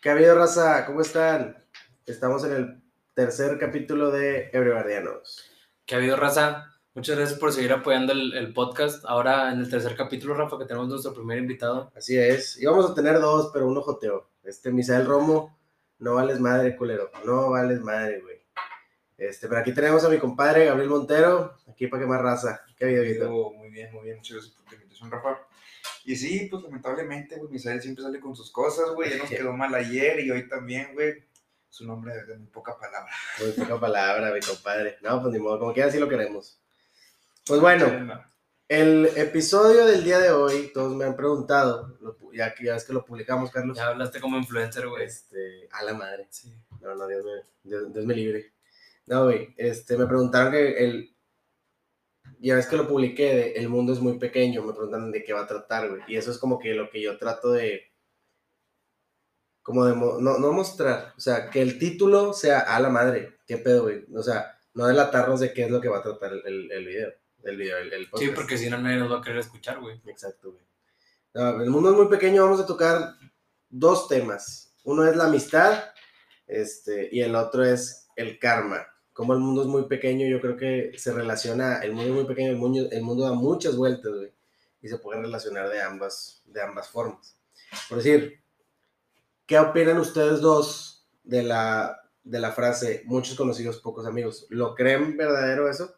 ¿Qué ha habido, raza? ¿Cómo están? Estamos en el tercer capítulo de Ebrebardianos. ¿Qué ha habido, raza? Muchas gracias por seguir apoyando el, el podcast. Ahora en el tercer capítulo, Rafa, que tenemos nuestro primer invitado. Así es. Íbamos a tener dos, pero uno joteó. Este, Misael Romo, no vales madre, culero. No vales madre, güey. Este, pero aquí tenemos a mi compadre Gabriel Montero, aquí para que más raza. ¿Qué ha habido, Guito? Muy bien, muy bien. Muchas gracias por tu invitación, Rafa. Y sí, pues lamentablemente, güey, Misael siempre sale con sus cosas, güey. Ya nos quedó mal ayer y hoy también, güey. Es un hombre de muy poca palabra. Muy poca palabra, mi compadre. No, pues ni modo, como quiera, así lo queremos. Pues bueno, el episodio del día de hoy, todos me han preguntado, ya que ya es que lo publicamos, Carlos. Ya hablaste como influencer, güey. Este, a la madre. Sí. No, no, Dios me, Dios, Dios me libre. No, güey, este, me preguntaron que el, ya ves que lo publiqué, de El mundo es muy pequeño, me preguntan de qué va a tratar, güey. Y eso es como que lo que yo trato de, como de, mo- no, no mostrar, o sea, que el título sea a la madre, qué pedo, güey. O sea, no delatarnos de qué es lo que va a tratar el, el, video, el video, el, el Sí, podcast. porque si no, nadie nos va a querer escuchar, güey. Exacto, güey. No, el mundo es muy pequeño, vamos a tocar dos temas. Uno es la amistad, este, y el otro es el karma. Como el mundo es muy pequeño, yo creo que se relaciona, el mundo es muy pequeño, el mundo, da muchas vueltas, güey, y se puede relacionar de ambas, de ambas formas. Por decir, ¿qué opinan ustedes dos de la, de la frase, muchos conocidos, pocos amigos? ¿Lo creen verdadero eso?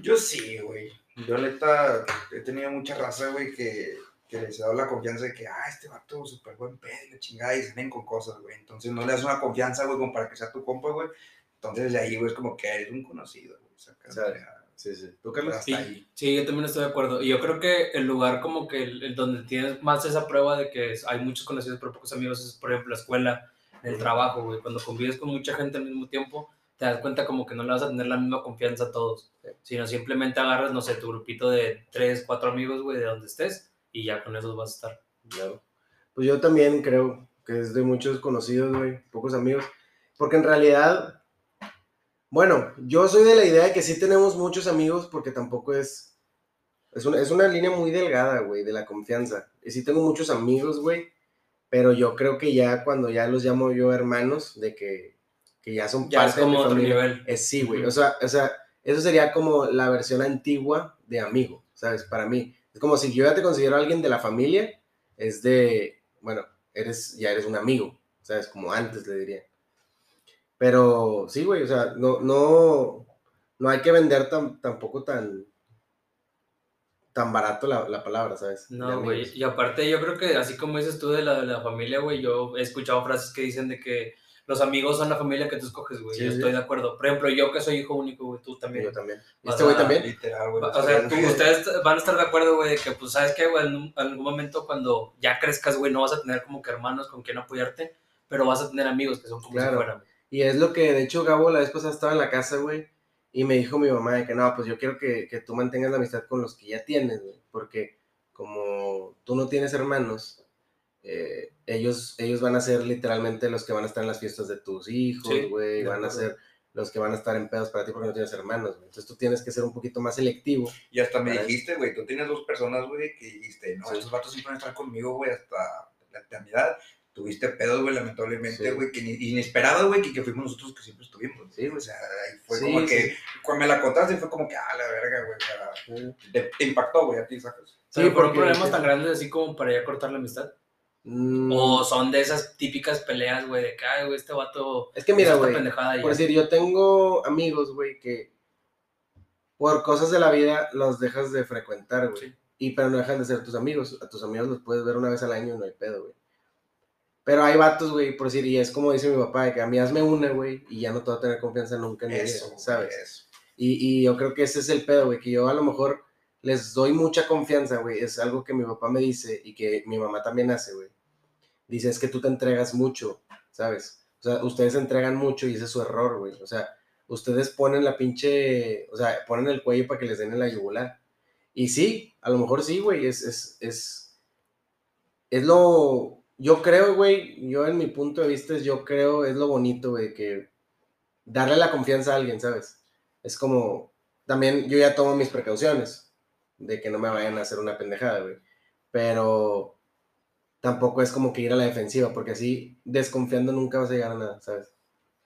Yo sí, güey. Yo, neta, he tenido mucha raza, güey, que, que les dado la confianza de que, ah, este vato súper buen pedo y la chingada, y salen con cosas, güey. Entonces no le das una confianza, güey, como para que sea tu compa, güey. Entonces de ahí, güey, es como que eres un conocido, güey. O sea, Sí, sí. ¿Tú, Carlos? hasta Sí, ahí. sí, yo también estoy de acuerdo. Y yo creo que el lugar como que el, el donde tienes más esa prueba de que hay muchos conocidos pero pocos amigos es, por ejemplo, la escuela, el trabajo, güey. Cuando convives con mucha gente al mismo tiempo, te das cuenta como que no le vas a tener la misma confianza a todos, Sí. sino simplemente agarras, no sé, tu grupito de tres, cuatro amigos, güey, de donde estés y ya con esos vas a estar. Claro. Pues yo también creo que es de muchos conocidos, güey, pocos amigos. Porque en realidad, bueno, yo soy de la idea de que sí tenemos muchos amigos porque tampoco es... Es una, es una línea muy delgada, güey, de la confianza. Y sí tengo muchos amigos, güey, pero yo creo que ya cuando ya los llamo yo hermanos, de que, que ya son Ya es parte de mi como otro familia, nivel. es sí, güey. O sea, o sea, eso sería como la versión antigua de amigo, ¿sabes? Para mí. Es como si yo ya te considero alguien de la familia, es de, bueno, eres, ya eres un amigo, ¿sabes? Como antes le diría. Pero sí, güey, o sea, no, no, no hay que vender tan, tampoco tan, tan barato la, la palabra, ¿sabes? No, güey. Y aparte, yo creo que así como dices tú de la, de la familia, güey, yo he escuchado frases que dicen de que los amigos son la familia que tú escoges, güey. Sí, yo sí. estoy de acuerdo. Por ejemplo, yo que soy hijo único, güey, tú también. Yo también. O Este güey también. Literal, güey. O sea, tú- ustedes van a estar de acuerdo, güey, de que, pues, ¿sabes qué, güey? En un- algún momento cuando ya crezcas, güey, no vas a tener como que hermanos con quien apoyarte, pero vas a tener amigos que son como Claro. si fueran. Y es lo que, de hecho, Gabo la vez pasada estaba en la casa, güey, y me dijo mi mamá de que no, pues yo quiero que, que tú mantengas la amistad con los que ya tienes, güey, porque como tú no tienes hermanos, eh, ellos, ellos van a ser literalmente los que van a estar en las fiestas de tus hijos, Sí, güey, de van a ser los que van a estar en pedos para ti porque no tienes hermanos, güey. Entonces tú tienes que ser un poquito más selectivo. Y hasta me dijiste, güey, tú tienes dos personas, güey, que dijiste, no, Sí. estos vatos siempre van a estar conmigo, güey, hasta la eternidad. Tuviste pedos, güey, lamentablemente, Sí. güe, que inesperado, güey, que, que fuimos nosotros que siempre estuvimos. Sí, güey. O sea, ahí fue Sí, como sí. que, cuando me la contaste, fue como que, ah, la verga, güey, o sea, te, te impactó, güey, a ti, sacas. Sí, Pero por problemas tan grandes así como para ya cortar la amistad. Mm, O son de esas típicas peleas, güey, de que, ay, güey, este vato. es que mira, güey, Por decir, yo tengo amigos, güey, que por cosas de la vida los dejas de frecuentar, güey. Sí. Y pero no dejan de ser tus amigos. A tus amigos los puedes ver una vez al año y no hay pedo, güey. Pero hay vatos, güey, por decir, y es como dice mi papá, de que a mí hazme una, güey, y ya no te voy a tener confianza nunca en vida, Eso, ¿sabes? eso. Y, y yo creo que ese es el pedo, güey, que yo a lo mejor les doy mucha confianza, güey. Es algo que mi papá me dice y que mi mamá también hace, güey. Dice, es que tú te entregas mucho, ¿sabes? O sea, ustedes entregan mucho y ese es su error, güey. O sea, ustedes ponen la pinche, o sea, ponen el cuello para que les den en la yugular. Y sí, a lo mejor sí, güey, es, es, es, es lo, yo creo, güey, yo en mi punto de vista, yo creo, es lo bonito, güey, que darle la confianza a alguien, ¿sabes? Es como, también yo ya tomo mis precauciones de que no me vayan a hacer una pendejada, güey. Pero tampoco es como que ir a la defensiva, porque así desconfiando nunca vas a llegar a nada, ¿sabes?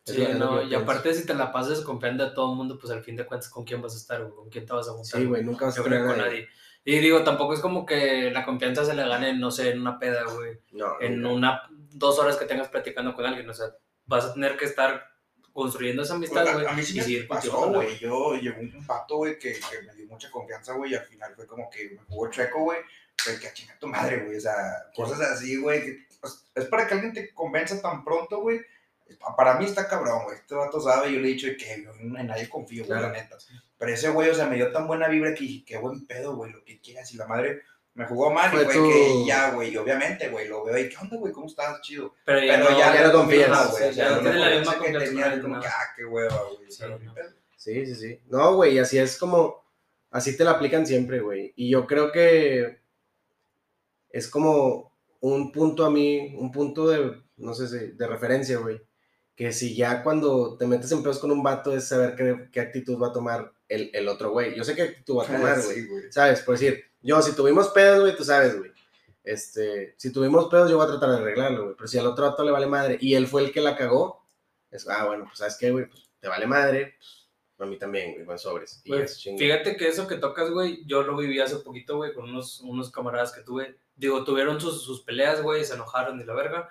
Es Sí, lo- no, y pienso. aparte si te la pasas confiando a todo el mundo, pues al fin de cuentas, ¿con quién vas a estar, güey? ¿Con quién te vas a juntar? Sí, güey, nunca vas a Yo a con nadie. Y digo, tampoco es como que la confianza se le gane, no sé, en una peda, güey. No, En nunca. una, dos horas que tengas platicando con alguien. O sea, vas a tener que estar construyendo esa amistad, Pues, güey. a, a mí sí y me pasó, güey. Yo llegó un pato, güey, que, que me dio mucha confianza, güey, y al final fue como que me jugó chueco, güey. Pero que a chingar tu madre, güey. O sea, cosas así, güey. que, pues, es para que alguien te convenza tan pronto, güey. Pa- Para mí está cabrón, güey. Este vato sabe, yo le he dicho que yo en nadie confío, güey, Claro. la neta. Pero ese güey, o sea, me dio tan buena vibra que dije, qué buen pedo, güey, lo que quieras. Y la madre me jugó mal Fue y fue tu- que ya, güey, y obviamente, güey, lo veo y, ¿qué onda, güey? ¿Cómo estás? Chido. Pero ya, Pero no, ya, ya no confías. güey. O sea, ya no la tiene la misma que tenía, como que, ah, qué hueva, güey. Sí, no. Sí, sí, sí. No, güey, y así es como, así te la aplican siempre, güey. Y yo creo que es como un punto a mí, un punto de, no sé si, de referencia, güey. Que si ya cuando te metes en pedos con un vato es saber qué, qué actitud va a tomar el, el otro güey. Yo sé qué actitud va a tomar, güey. Sí, güey. ¿Sabes? Por decir, yo, si tuvimos pedos, güey, tú sabes, güey. Este, si tuvimos pedos, yo voy a tratar de arreglarlo, güey. Pero si al otro vato le vale madre y él fue el que la cagó, es, ah, bueno, pues, ¿sabes qué, güey? Pues, te vale madre, pues, a mí también, güey, van sobres. Y Güey, es chingón. Fíjate que eso que tocas, güey, yo lo viví hace poquito, güey, con unos, unos camaradas que tuve. Digo, tuvieron sus, sus peleas, güey, se enojaron y la verga.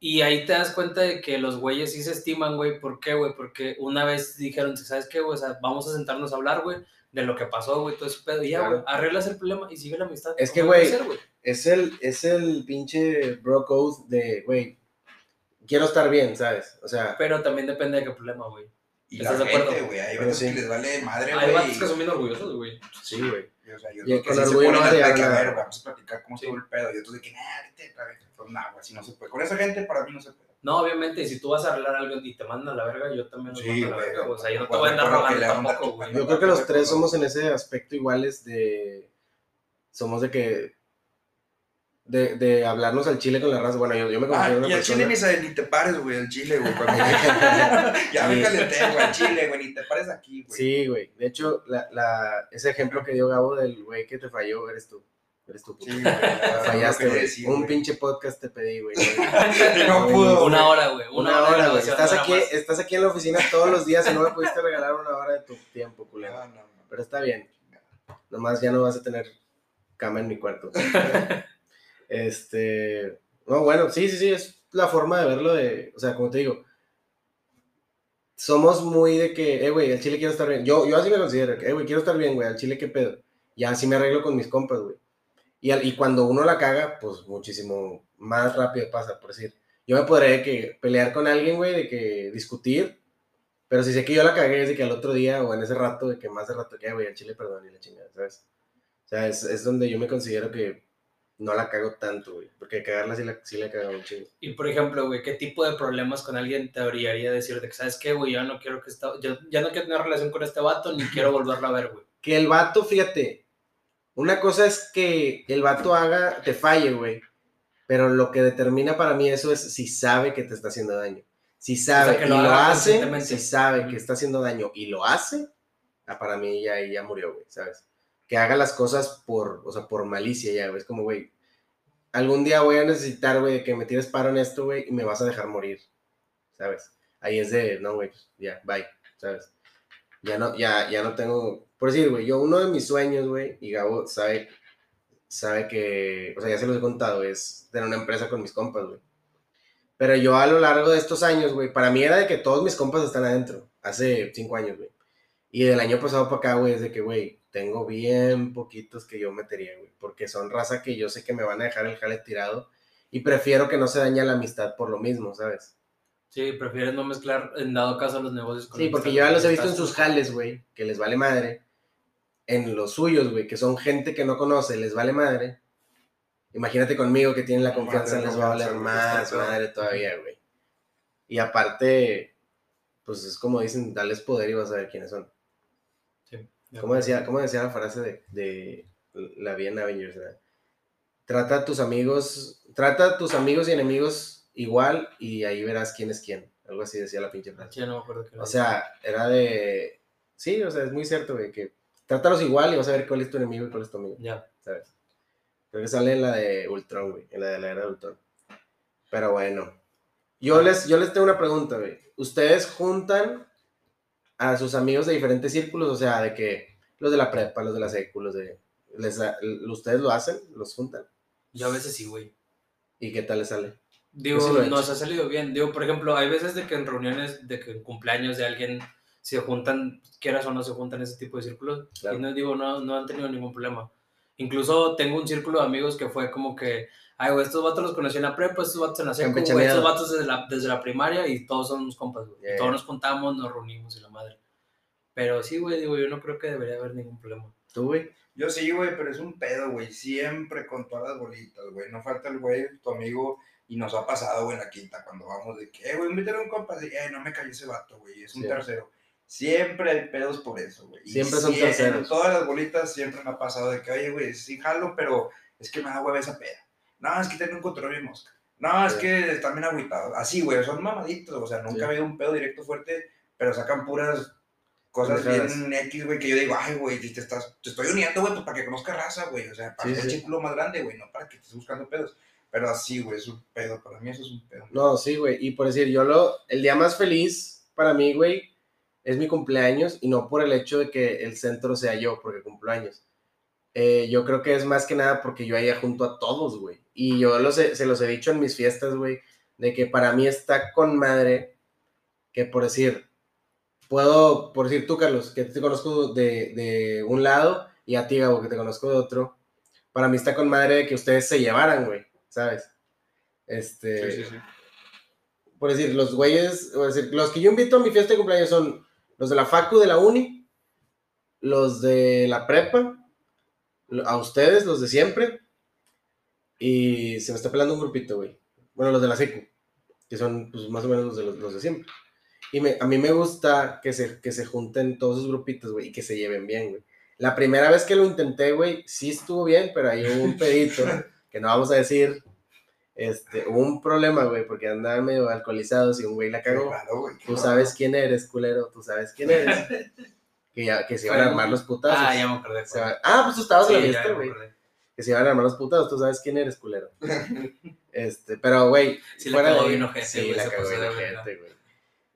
Y ahí te das cuenta de que los güeyes sí se estiman, güey. ¿Por qué, güey? Porque una vez dijeron, ¿sabes qué, güey? O sea, vamos a sentarnos a hablar, güey, de lo que pasó, güey, todo ese pedo. Y ya, Claro. güey, arreglas el problema y sigue la amistad. Es que, güey, güey. Es el, es el pinche bro code de, güey, quiero estar bien, ¿sabes? O sea, Pero también depende de qué problema, güey. Y la ¿Estás de gente, acuerdo? güey. Hay veces sí. que les vale madre, Hay vatos que güey. son bien orgullosos, güey. sí, güey. y- O sea, yo Y creo que sí se ponen de a que, a nada. ver, vamos a platicar cómo Sí. estuvo el pedo. Y otros de que, nah, vete, ver, pues, nah, güey, si no se puede. Con esa gente, para mí no se puede. No, obviamente, si tú vas a arreglar algo y te mandan a la verga, yo también los Sí, mando a la güey. verga, güey. O sea, yo no te voy a andar rogando tampoco, güey. Yo creo que los tres somos en ese aspecto iguales de, somos de que, de, de hablarnos al chile con la raza. Bueno, yo, yo me Ah, considero una y al chile persona... ni, se- ni te pares, güey, al chile, güey. ya me calenté, güey, al chile, güey, ni te pares aquí, güey. Sí, güey. De hecho, la, la, ese ejemplo que dio Gabo del güey que te falló, eres tú. Eres tú. puto. Sí, güey. ya, Fallaste, güey. Un güey. pinche podcast te pedí, güey. Y no pudo, Una hora, güey. Una hora, güey. Estás aquí, más. estás aquí en la oficina todos los días y no me pudiste regalar una hora de tu tiempo, culero. No, no, no. Pero está bien. Nomás ya no vas a tener cama en mi cuarto. Este. No, bueno, sí, sí, sí, es la forma de verlo de. O sea, como te digo. Somos muy de que, eh, güey, al chile quiero estar bien. Yo, yo así me considero, que, eh, güey, quiero estar bien, güey, al chile qué pedo. Ya así me arreglo con mis compas, güey. Y, y cuando uno la caga, pues muchísimo más rápido pasa, por decir. Yo me podré que pelear con alguien, güey, de que discutir, pero si sé que yo la cagué es que al otro día o en ese rato, de que más de rato que, güey, al chile perdón y la chingada, ¿sabes? O sea, es, es donde yo me considero que no la cago tanto, güey, porque cagarla sí la, sí la he cagado un chingo. Y por ejemplo, güey, ¿qué tipo de problemas con alguien te orillaría decir de que, ¿sabes qué, güey? Yo no quiero que esta, yo ya no quiero tener relación con este vato ni quiero volverlo a ver, güey. Que el vato, fíjate, una cosa es que el vato haga, te falle, güey, pero lo que determina para mí eso es si sabe que te está haciendo daño. Si sabe que y lo hace, si sabe que está haciendo daño y lo hace, ah, para mí ya, ya murió, güey, ¿sabes? Que haga las cosas por, o sea, por malicia ya, güey. Es como, güey, algún día voy a necesitar, güey, que me tires paro en esto, güey, y me vas a dejar morir, ¿sabes? Ahí es de, no, güey, pues, ya, bye, ¿sabes? Ya no, ya, ya no tengo, por decir, güey, yo uno de mis sueños, güey, y Gabo sabe, sabe que, o sea, ya se los he contado, es tener una empresa con mis compas, güey. Pero yo a lo largo de estos años, güey, para mí era de que todos mis compas están adentro, hace cinco años, güey. Y del año pasado para acá, güey, es de que, güey, tengo bien poquitos que yo metería, güey, porque son raza que yo sé que me van a dejar el jale tirado y prefiero que no se dañe la amistad por lo mismo, ¿sabes? Sí, prefieres no mezclar, en dado caso, los negocios con Sí, porque yo ya los he visto en sus jales, güey, que les vale madre. En los suyos, güey, que son gente que no conoce, les vale madre. Imagínate conmigo que tienen la confianza, les va a valer más madre todavía, güey. Y aparte, pues es como dicen, dales poder y vas a ver quiénes son. ¿Cómo decía, cómo decía la frase de, de la vida en Avengers? ¿verdad? Trata a tus amigos, trata a tus amigos y enemigos igual y ahí verás quién es quién. Algo así decía la pinche frase. No me acuerdo. O sea, era de. Sí, o sea, es muy cierto, güey, que trátalos igual y vas a ver cuál es tu enemigo y cuál es tu amigo, Ya. ¿sabes? Creo que sale en la de Ultron, güey. En la de la era de Ultron. Pero bueno. Yo les, yo les tengo una pregunta, güey. ¿Ustedes juntan a sus amigos de diferentes círculos? O sea, de que los de la prepa, los de la secu, los de... Les, ¿Ustedes lo hacen? ¿Los juntan? Yo a veces sí, güey. ¿Y qué tal les sale? Digo, sí he nos ha salido bien. Digo, por ejemplo, hay veces de que en reuniones, de que en cumpleaños de alguien se juntan, quieras o no se juntan ese tipo de círculos. Claro. Y no digo, no, no han tenido ningún problema. Incluso tengo un círculo de amigos que fue como que, ay, güey, estos vatos los conocí en la prepa, estos vatos en la secu, güey, estos vatos desde la, desde la primaria y todos son unos compas, güey. Y Yeah. todos nos juntamos, nos reunimos y la madre. Pero sí, güey, digo, yo no creo que debería haber ningún problema. ¿Tú, güey? Yo sí, güey, pero es un pedo, güey. Siempre con todas las bolitas, güey. No falta el güey, tu amigo, y nos ha pasado, güey, en la quinta, cuando vamos de que, eh, güey, invítale a un compa, de, eh, no me cayó ese vato, güey, es un Sí. tercero. Siempre hay pedos por eso, güey. Y Siempre son terceros. En todas las bolitas siempre me ha pasado de que, oye, güey, sí jalo, pero es que me da hueva esa peda. No, es que tengo un control bien mosca. No, es Sí. que están bien agüitados. Así, güey, son mamaditos, o sea, nunca Sí. ha habido un pedo directo fuerte, pero sacan puras cosas bien X, güey, que yo digo, ay, güey, te, estás, te estoy uniendo, güey, pues para que conozca raza, güey, o sea, para el sí. más grande, güey, no para que estés buscando pedos. Pero así, güey, es un pedo, para mí eso es un pedo. No, sí, güey. Y por decir, yo lo... El día más feliz para mí, güey, es mi cumpleaños y no por el hecho de que el centro sea yo, porque cumplo años. Eh, yo creo que es más que nada porque yo ahí junto a todos, güey. Y yo los he- se los he dicho en mis fiestas, güey, de que para mí está con madre que por decir, puedo, por decir tú, Carlos, que te conozco de, de un lado y a ti, Gabo, que te conozco de otro, para mí está con madre de que ustedes se llevaran, güey, ¿sabes? Este, Sí, sí, sí. por decir, los güeyes, por decir, los que yo invito a mi fiesta de cumpleaños son los de la facu de la uni, los de la prepa, a ustedes, los de siempre, y se me está pelando un grupito, güey. Bueno, los de la secu, que son pues, más o menos los de, los, los de siempre. Y me- a mí me gusta que se, que se junten todos esos grupitos, güey, y que se lleven bien, güey. La primera vez que lo intenté, güey, sí estuvo bien, pero ahí hubo un pedito, que no vamos a decir, este, hubo un problema, güey, porque andaban medio alcoholizados y un güey la cagó. Claro, güey, Tú sabes quién eres, culero, tú sabes quién eres. Que, ya, que se iban a armar los putazos. Ah, ya me acordé. Va- Ah, pues tú estabas en la Sí, fiesta, güey. Que se iban a armar los putazos, tú sabes quién eres, culero. Este, pero, güey, la fuera cagó de- bien ojete, Sí, la cagó bien de ojete, güey.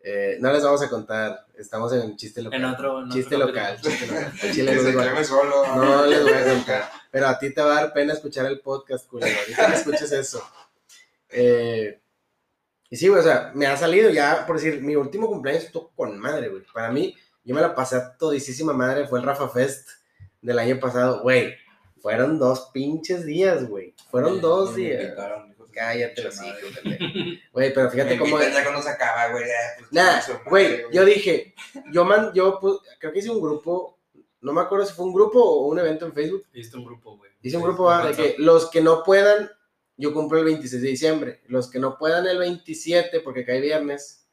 Eh, no les vamos a contar, estamos en chiste local. En otro. en otro chiste local, chiste local. Al chile les voy a- queme solo. no les voy a contar. Pero a ti te va a dar pena escuchar el podcast, culero. Ahorita que escuches eso. Eh, y sí, güey, o sea, me ha salido ya, por decir, mi último cumpleaños estuvo con madre, güey. Para mí, yo me la pasé a todisísima madre. Fue el Rafa Fest del año pasado, güey. Fueron dos pinches días, güey. Fueron dos Me días. Cállate, los hijos. Güey, pero fíjate Me cómo. ya cuando se acaba, güey. pues, Nah, güey, yo dije, yo man, yo pu- creo que hice un grupo, no me acuerdo si fue un grupo o un evento en Facebook. Hiciste un grupo, güey. Hice un grupo ah, de que los que no puedan, yo cumplo el 26 de diciembre. Los que no puedan el 27, porque cae viernes.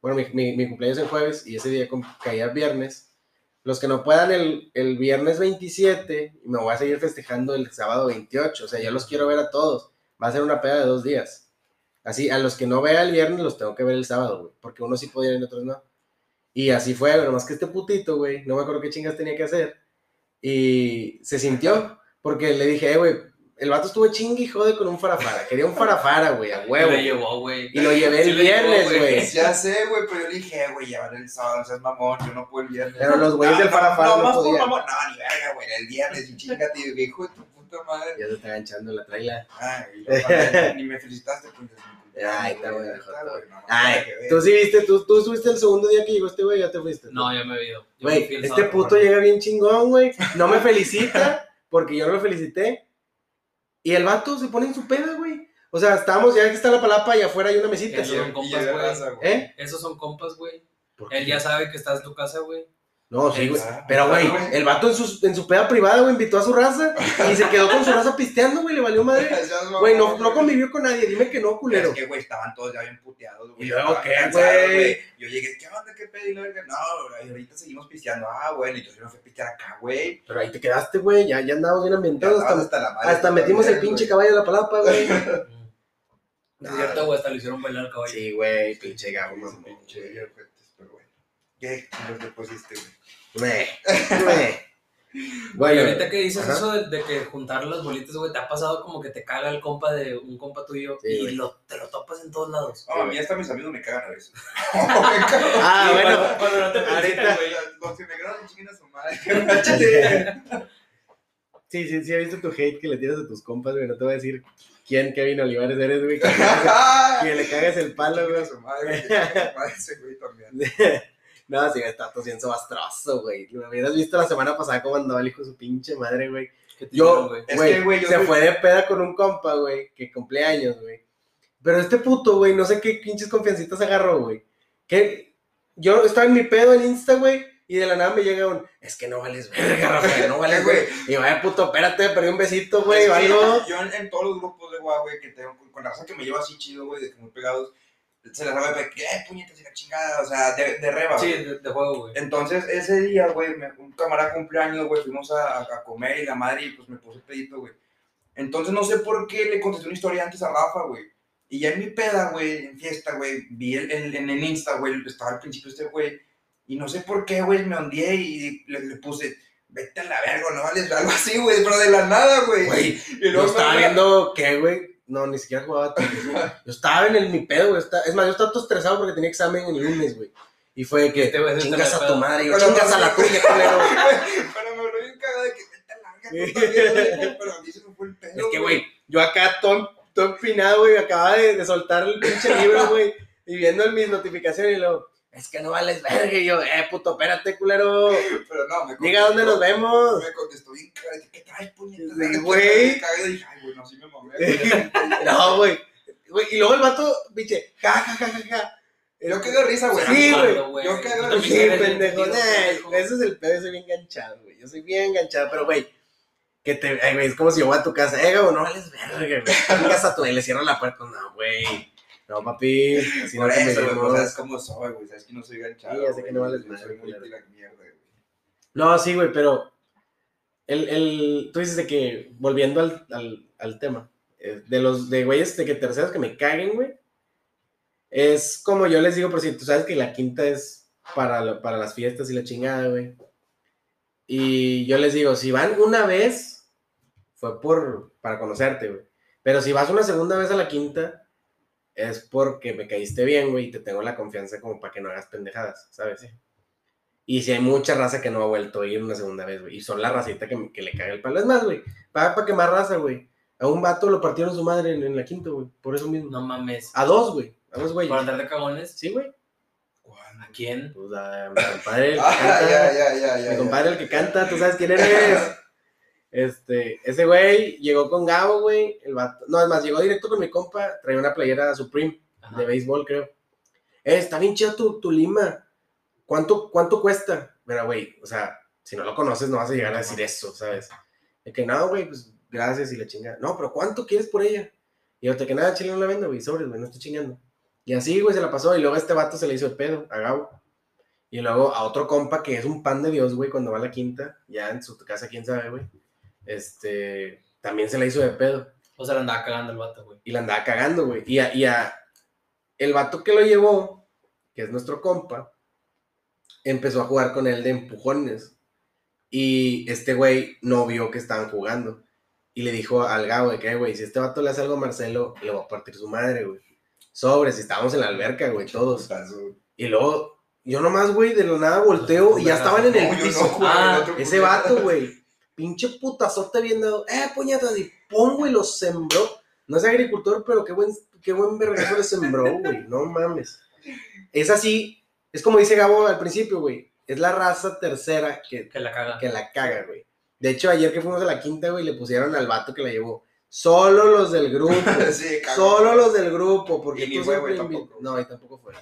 Bueno, mi, mi, mi cumpleaños es el jueves y ese día caía viernes. Los que no puedan el, el viernes 27, y me voy a seguir festejando el sábado 28. O sea, yo los quiero ver a todos. Va a ser una peda de dos días. Así, a los que no vea el viernes los tengo que ver el sábado, güey. Porque unos sí podían y otros no. Y así fue. Nomás que este putito, güey, no me acuerdo qué chingas tenía que hacer. Y se sintió, porque le dije, eh, güey, el vato estuvo chingue y jode con un farafara. Quería un farafara, güey, a Y huevo. lo llevó, güey. Y lo llevé Sí el lo viernes, güey. Ya sé, güey, pero yo le dije, güey, llevar el sábado, seas mamón, yo no puedo el viernes. Pero los güeyes del farafara no, no más por podían. mamón. No, ni verga, güey, el viernes, y chingate, y hijo de tu puta madre. Ya se está enganchando la traila. Ay, padre, ni me felicitaste, pues. Ay, está bueno, está, Joto. güey, no, Ay, tú sí viste, tú, tú subiste el segundo día que llegó este güey, ya te fuiste. No, ya me he ido. Yo me Güey, este puto llega bien chingón, güey. No me felicita porque yo no lo felicité. Y el vato se pone en su peda, güey. O sea, estamos, ya que está la palapa y afuera hay una mesita. Eso son compas, güey. ¿Eh? Esos son compas, güey. Él ya sabe que estás en tu casa, güey. No, sí, güey. Pero, güey, el vato en su, en su peda privada, güey, invitó a su raza y se quedó con su raza pisteando, güey, le valió madre. Güey, no, no convivió con nadie, dime que no, culero. Es que, güey, estaban todos ya bien puteados, güey. ¿Y luego estaban qué, güey? Yo llegué, ¿qué onda? ¿Qué pedo? Y la verga, No, güey, ahorita seguimos pisteando. Ah, bueno, y entonces yo no fui a pistear acá, güey. Pero ahí te quedaste, güey, ya, ya andamos bien ambientados. Hasta, hasta la madre. hasta metimos el pinche caballo de la palapa, güey. Es cierto, güey, hasta le hicieron bailar al caballo. Sí, güey, pinche gabo. Pinche pero bueno. ¿Qué pusiste, güey? Güey, güey. Güey, ahorita que dices ajá. eso de, de que juntar las bolitas, güey, te ha pasado como que te caga el compa de un compa tuyo Sí, y güey. lo, te lo topas en todos lados. No, a mí hasta mis amigos me cagan a veces. Ah, Sí, bueno. cuando, cuando no te ahorita- güey. Los que me graban chinguen a su madre. Sí, sí, sí, he visto tu hate que le tiras a tus compas, güey. No te voy a decir quién, Kevin Olivares eres, güey. Que, le cagas- el palo, güey. a su madre, que chingue a su madre ese güey también. No, sí, está tosiendo bastroso, güey. Lo hubieras visto la semana pasada cómo andaba el hijo de su pinche madre, güey. ¿Qué te Yo, güey? Es güey, que, güey, yo se fue de peda con un compa, güey, que cumple años, güey. Pero este puto, güey, no sé qué pinches confiancitas agarró, güey. Que yo estaba en mi pedo en Insta, güey, y de la nada me llega un, es que no vales verga, Rafael, no vales, güey. Y ay, puto, espérate, perdí un besito, güey, algo. Yo en, en todos los grupos de guau, güey, que tengo con, con la raza que me lleva así chido, güey, de que muy pegados, se sabe de que, eh, puñetas y la chingada, o sea, de, de reba. Sí, de, de juego, güey. Entonces, ese día, güey, un camarada cumpleaños, güey, fuimos a, a comer y la madre, y pues me puse pedito, güey. Entonces, no sé por qué le contesté una historia antes a Rafa, güey. Y ya en mi peda, güey, en fiesta, güey, vi el, el- en el Insta, güey, estaba al principio este güey, y no sé por qué, güey, me ondeé y le, le puse, vete a la verga, no vales algo así, güey, pero de la nada, güey. Güey, y luego estaba viendo, ¿qué, güey? No, ni siquiera jugaba tenis. Yo estaba en el mi pedo, güey. está- Es más, yo estaba todo estresado porque tenía examen el lunes, güey. Y fue de que, Este se chingas te a tu madre, yo, Pero chingas a la tuya, culero. Pero me lo bien cagado de que pero a mí se me fue el pedo, Es que, güey, yo acá todo, todo empinado, güey, acababa de, de soltar el pinche libro, güey, y viendo en mis notificaciones y luego, es que no vales verga, y yo, eh, puto, espérate, culero, Pero no, me diga dónde nos vemos. Me contestó bien ¿qué traes, puñetas? Sí, güey. no, sí güey. Y luego el vato, pinche, ja, ja, ja, ja, ja. Yo quedé de risa, güey. Sí, güey. Yo cagado Tú de Sí, también eres pendejo, ese es el pedo, yo soy bien enganchado, güey, yo soy bien enganchado, pero, güey, que te, ay, güey, es como si yo voy a tu casa, eh, güey, no vales verga, güey, chingas a tu, y le cierro la puerta, no, güey, no, papi, así no te medimos. sabes cómo soy, güey. Sabes que no soy ganchado. Sí, ya sé que no vales Soy muy tira mierda, güey. No, sí, güey, pero el, el, tú dices de que, volviendo al, al, al tema, de los de güeyes de que terceros que me caguen, güey, es como yo les digo, por si tú sabes que la quinta es para, para las fiestas y la chingada, güey. Y yo les digo, si van una vez, fue por, para conocerte, güey. Pero si vas una segunda vez a la quinta, es porque me caíste bien, güey, y te tengo la confianza como para que no hagas pendejadas, ¿sabes? Y si hay mucha raza que no ha vuelto a ir una segunda vez, güey. Y son la racita que, que le caga el palo. Es más, güey. Para, para que más raza, güey. A un vato lo partieron su madre en, en la quinta, güey. Por eso mismo. No mames. A dos, güey. A dos, güey. ¿Para andar de cagones? Sí, güey. ¿A quién? Pues a mi compadre el que Ah, canta. ya, ya, ya, ya. mi compadre el que canta. Tú sabes quién eres. Este, ese güey llegó con Gabo, güey. El vato. No, es más, llegó directo con mi compa. Traía una playera Supreme Ajá. de béisbol, creo. Eh, está bien chido tu, tu lima. ¿Cuánto, ¿Cuánto cuesta? Mira, güey, o sea, si no lo conoces no vas a llegar a decir eso, ¿sabes? De que no, güey, pues gracias y la chingada. No, pero ¿cuánto quieres por ella? Y yo, te que nada, chile no la vendo, güey, sobres, güey, no estoy chingando. Y así, güey, se la pasó. Y luego a este vato se le hizo el pedo, a Gabo. Y luego a otro compa que es un pan de Dios, güey, cuando va a la quinta, ya en su casa, quién sabe, güey. Este, también se le hizo de pedo O sea, le andaba cagando el vato, güey. y la andaba cagando, güey. Y a, y a- el vato que lo llevó, que es nuestro compa, empezó a jugar con él de empujones. Y este güey no vio que estaban jugando. Y le dijo al Gabo de que, güey, si este vato le hace algo a Marcelo, le va a partir su madre, güey. Sobres, y estábamos en la alberca, güey, todos. Y luego, yo nomás, güey, de lo nada volteo y ya estaban en el piso. Ah, Ese vato, güey. Pinche putazote bien dado. Eh, puñetas, y pum, güey, lo sembró. No es agricultor, pero qué buen, qué buen vergazo le sembró, güey. No mames. Es así, es como dice Gabo al principio, güey. Es la raza tercera que, Que la caga. que la caga, güey. De hecho, ayer que fuimos a la quinta, güey, le pusieron al vato que la llevó. Solo los del grupo. Sí. Solo los del grupo, porque Y ni fue, güey, tampoco. No, y tampoco fue.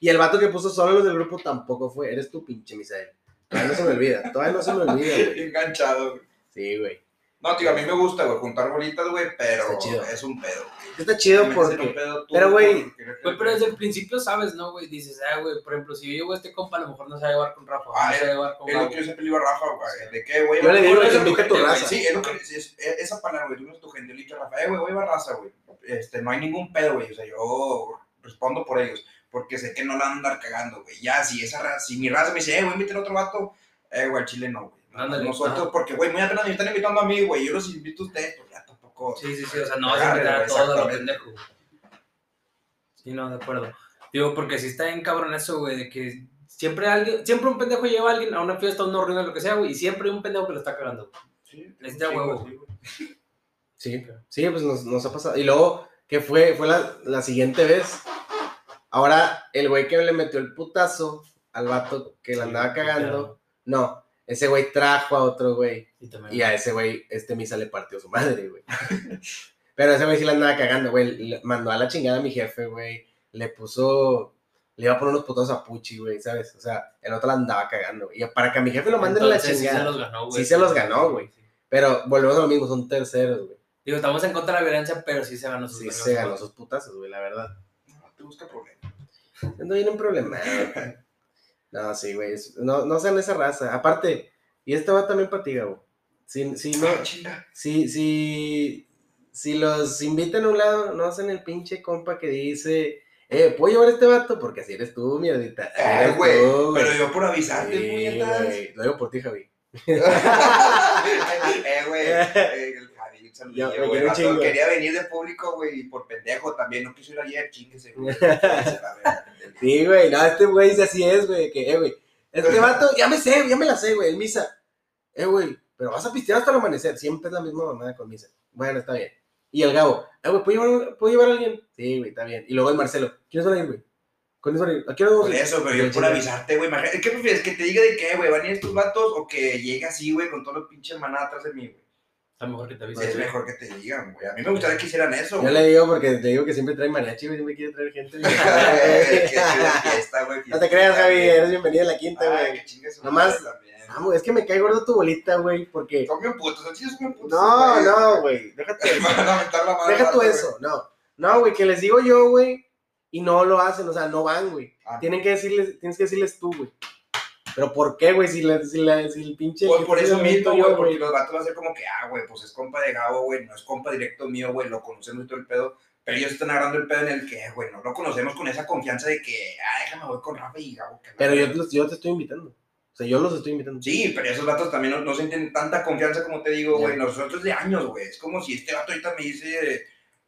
Y el vato que puso solo los del grupo tampoco fue. Eres tú, pinche Misael. Todavía no se me olvida. Todavía no se me olvida, güey. Enganchado, güey. Sí, güey. No, tío, a mí me gusta, güey, juntar bolitas, güey, pero chido. es un pedo. güey. Está chido Me hacen un porque. pedo tú pero, güey, pero desde el principio sabes, ¿no, güey? Dices, ah, güey, por ejemplo, si yo llevo a este compa, a lo mejor no se va a llevar con Rafa, Ah, no se va a llevar con Es lo que yo siempre le digo a Rafa, güey. ¿De qué, güey? Yo le digo invite a tu raza. Sí, es lo que es, es- esa palabra, güey. Tú eres tu gente. Yo le a Rafa, eh, güey, voy a raza, güey. Este, no hay ningún pedo, güey. O sea, yo respondo por ellos. Porque sé que no la van a andar cagando, güey. Ya, si esa raza, si mi raza me dice, eh, güey, a otro vato, eh, güey, al chile no, güey. Ándale, Nosotros, ajá. porque, güey, muy apenas me están invitando a mí, güey, yo los invito a ustedes, pues ya tampoco. Sí, sí, sí, o sea, no vas a invitar a güey, todo lo exactamente. pendejo. güey. Sí, no, de acuerdo. Digo, porque si está en cabrón eso, güey, de que siempre alguien, siempre un pendejo lleva a alguien a una fiesta, a una reunión, lo que sea, güey, y siempre hay un pendejo que lo está cagando. Sí, chingo huevo. Sí, sí, pues nos, nos ha pasado. Y luego, que fue, fue la, la siguiente vez. Ahora, el güey que le metió el putazo al vato que le andaba cagando. No, ese güey trajo a otro güey. Y, a ese güey, este misa le partió su madre, güey. Pero ese güey sí le andaba cagando, güey. Le mandó a la chingada a mi jefe, güey. Le puso. Le iba a poner unos putazos a Puchi, güey, ¿sabes? O sea, el otro la andaba cagando. güey. Y para que a mi jefe lo manden a la chingada. Sí se los ganó, güey. Sí se los ganó, güey. Sí. Pero volvemos a lo mismo, son terceros, güey. Digo, estamos en contra de la violencia, pero sí se ganó sus Sí se ganó güey. sus putazos, güey, la verdad. No te busca problema. No viene un problema. No, sí, güey. No, no sean esa raza. Aparte, y esto va también para ti, güey. Si, si, no, Ah, si, si, si los invitan a un lado, no hacen el pinche compa que dice, eh, ¿puedo llevar a este vato? Porque así eres tú, mierdita. Eh, güey, pero yo por avisarte, Sí, güey. Lo digo por ti, Javi. eh, güey. Yo Vato, chingo. Quería venir de público, güey, y por pendejo también. No quiso ir ayer, chinguese, güey. Se. Sí, güey. No, este güey dice así es, güey. Que, eh, güey. Este vato, ya me sé, ya me la sé, güey. El misa. Eh, güey. Pero vas a pistear hasta el amanecer. Siempre es la misma mamada con misa. Bueno, está bien. Y el Gabo, eh, güey, ¿puedo llevar, ¿puedo llevar a alguien? Sí, güey, está bien. Y luego el Marcelo, ¿quiénes van a ir, güey? ¿Quiénes van a qué hora Por eso, pero yo por avisarte, güey. ¿Qué prefieres? ¿Que te diga de qué, güey? ¿Van a ir estos vatos o que llegue así, güey, con todos los pinches maná atrás de mí, güey? Está mejor que te Pues avise. es mejor que te digan, güey. A mí me gustaría que hicieran eso, Yo güey. le digo porque te digo que siempre trae mariachi, güey. Siempre quiere traer gente. güey. Fiesta, güey. no te creas, Javi. Eres bienvenido a la quinta, Ay, güey. que chingue su Nomás- madre también. Vamos, es que me cae gordo tu bolita, güey. Porque. Come un puto, son chidos, come un puto. No, no, güey. Déjate Me van a mentar la madre. Deja tú güey. eso, no. No, güey, que les digo yo, güey, y no lo hacen, o sea, no van, güey. Ah. Tienen que decirles, tienes que decirles tú, güey. Pero ¿por qué, güey? Si, la- si, la- si el pinche. Pues por eso mismo, güey, porque los vatos van a ser como que, ah, güey, pues es compa de Gabo, güey, no es compa directo mío, güey, lo conocemos y todo el pedo, pero ellos están agarrando el pedo en el que, güey, no lo conocemos con esa confianza de que, ah, déjame voy con Rafa y Gabo. que Pero yo, los- yo te estoy invitando. O sea, yo los estoy invitando. Sí, pero esos vatos también no, no sienten tanta confianza como te digo, güey, nosotros de años, güey, es como si este vato ahorita me dice,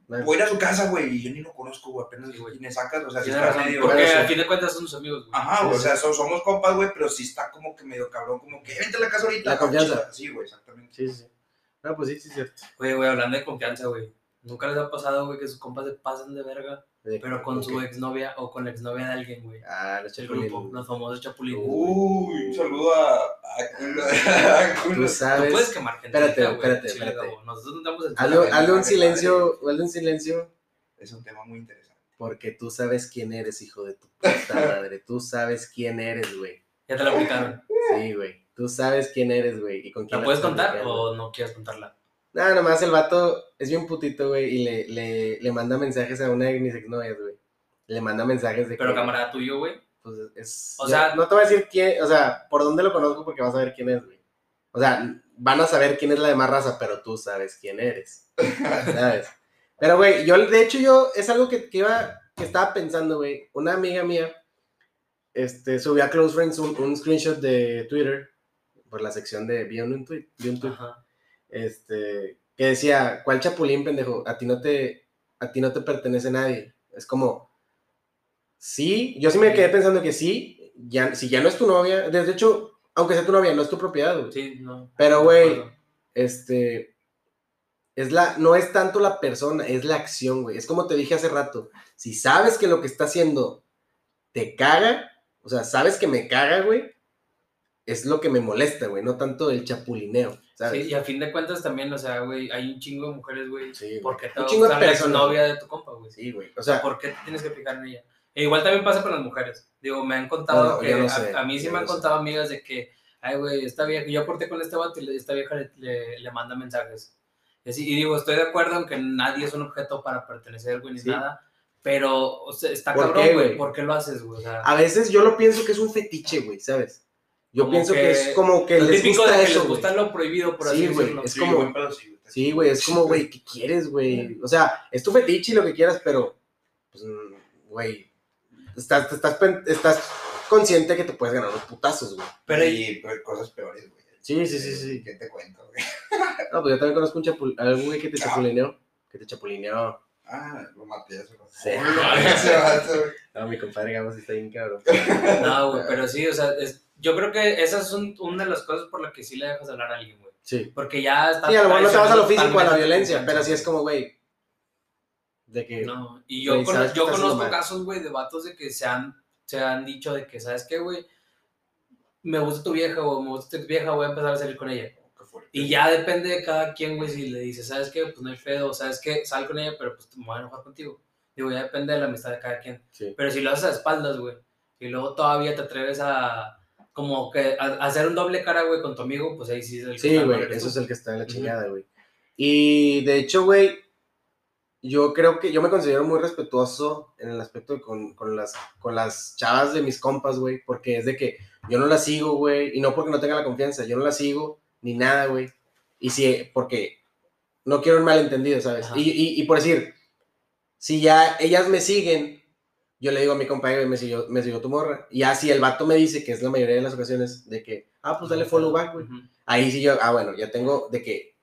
voy a ir a su casa, güey, y yo ni lo conozco, güey, apenas güey. me sacas, o sea, si está medio... Porque eso. al fin de cuentas son sus amigos, güey. Ajá, Sí, güey, o sí. sea, so- somos compas, güey, pero sí está como que medio cabrón, como que, "Eh, vente a la casa ahorita. La confianza. Sí, güey, exactamente. Sí, sí, sí. No, pues sí, sí, es cierto. Oye, güey, hablando de confianza, güey. ¿Nunca les ha pasado, güey, que sus compas se pasan de verga, pero con su exnovia o con la exnovia de alguien, güey? Ah, los El chapulines. grupo, los famosos chapulines. Uy, un saludo a. a, a- Tú No sabes. puedes quemar gente. Espérate, güey, espérate, chile, espérate. Gabo. Nosotros no damos el Hazle, un madre, silencio, hazle un silencio, Es un tema muy interesante. porque tú sabes quién eres, hijo de tu puta madre. Tú sabes quién eres, güey. Ya te la aplicaron. Sí, güey. Tú sabes quién eres, güey. Y con quién ¿La puedes contar o no quieres contarla? Nada, nomás el vato es bien putito, güey, y le, le, le manda mensajes a una de mis exnovias, güey. Le manda mensajes de Pero que, camarada tuyo, güey. pues, es... O sea- No te voy a decir quién, o sea, por dónde lo conozco porque vas a ver quién es, güey. O sea, van a saber quién es la demás raza, pero tú sabes quién eres. ¿Sabes? Pero, güey, yo, de hecho, yo, es algo que, que iba, que estaba pensando, güey. Una amiga mía, este, subió a Close Friends un, un screenshot de Twitter, por la sección de, vi un tweet, vi un tweet Ajá. Este, que decía, ¿cuál chapulín, pendejo? A ti no te, a ti no te pertenece nadie. Es como, sí, yo sí me quedé pensando que sí, ya, si ya no es tu novia, de hecho, aunque sea tu novia, no es tu propiedad, güey. Sí, no. Pero, güey, este, es la, no es tanto la persona, es la acción, güey. Es como te dije hace rato, si sabes que lo que está haciendo te caga, o sea, sabes que me caga, güey, es lo que me molesta, güey, no tanto el chapulineo, ¿sabes? Sí, y a fin de cuentas también, o sea, güey, hay un chingo de mujeres, güey. Sí, güey. ¿Por qué te Un chingo de personas, novia de tu compa, güey? Sí, güey. O sea, ¿Por qué te tienes que fijar en ella? E igual también pasa con las mujeres. Digo, me han contado No, no, que no a- sé, a, mí sí me han sé. contado amigas de que, ay, güey, esta vieja, yo aporté con este vato y esta vieja le, le- le manda mensajes. Y, así, y digo, estoy de acuerdo en que nadie es un objeto para pertenecer, güey, ni Sí. nada. Pero, o sea, está ¿Por cabrón, güey. güey? ¿Por qué lo haces, güey? O sea, a veces yo lo pienso que es un fetiche, güey, ¿sabes? Yo Como pienso que, que- es como que les típico gusta de que eso, les gusta lo prohibido, por Sí, así güey, decirlo. es Sí, como- sí, güey. Sí, güey, es como, güey, ¿qué quieres, güey? O sea, es tu fetiche y lo que quieras, pero, pues, güey, estás, estás, estás consciente que te puedes ganar los putazos, güey. Pero, y pues, cosas peores, güey. Sí, sí, sí, sí. ¿Qué te cuento, güey? No, pues yo también conozco un chapul algún güey que te chapulineó. Que te chapulineó. Ah, lo maté hace rato. Sí. No, mi compadre Gamos está bien cabrón. No, güey, pero sí, o sea, es- yo creo que esas son una de las cosas por las que sí le dejas hablar a alguien, güey. Sí. Porque ya está. Sí, a lo mejor no te vas a lo físico, a la violencia, pero sí es como, güey. De que. No, y yo, yo conozco casos, güey, de vatos de que se han, se han dicho de que, ¿sabes qué, güey? Me gusta tu vieja o me gusta tu vieja, voy a empezar a salir con ella. Fuerte. Y ya depende de cada quien, güey, si le dice, ¿sabes qué? Pues no hay pedo, ¿sabes qué? Sal con ella, pero pues me voy a enojar contigo. Digo, ya depende de la amistad de cada quien. Sí. Pero si lo haces a espaldas, güey, y luego todavía te atreves a, como que, a, a hacer un doble cara, güey, con tu amigo, pues ahí sí es el que Sí, güey, eso es el que está en la chingada, güey. Y de hecho, güey, yo creo que yo me considero muy respetuoso en el aspecto de con, con las, con las chavas de mis compas, güey, porque es de que yo no las sigo, güey, y no porque no tenga la confianza, yo no las sigo ni nada, güey. Y sí, porque no quiero un malentendido, ¿sabes? Y, y, y por decir, si ya ellas me siguen, yo le digo a mi compañero, me siguió, me siguió tu morra. Y así el vato me dice, que es la mayoría de las ocasiones, de que, ah, pues dale follow back, güey. Ahí sí yo, ah, bueno, ya tengo de que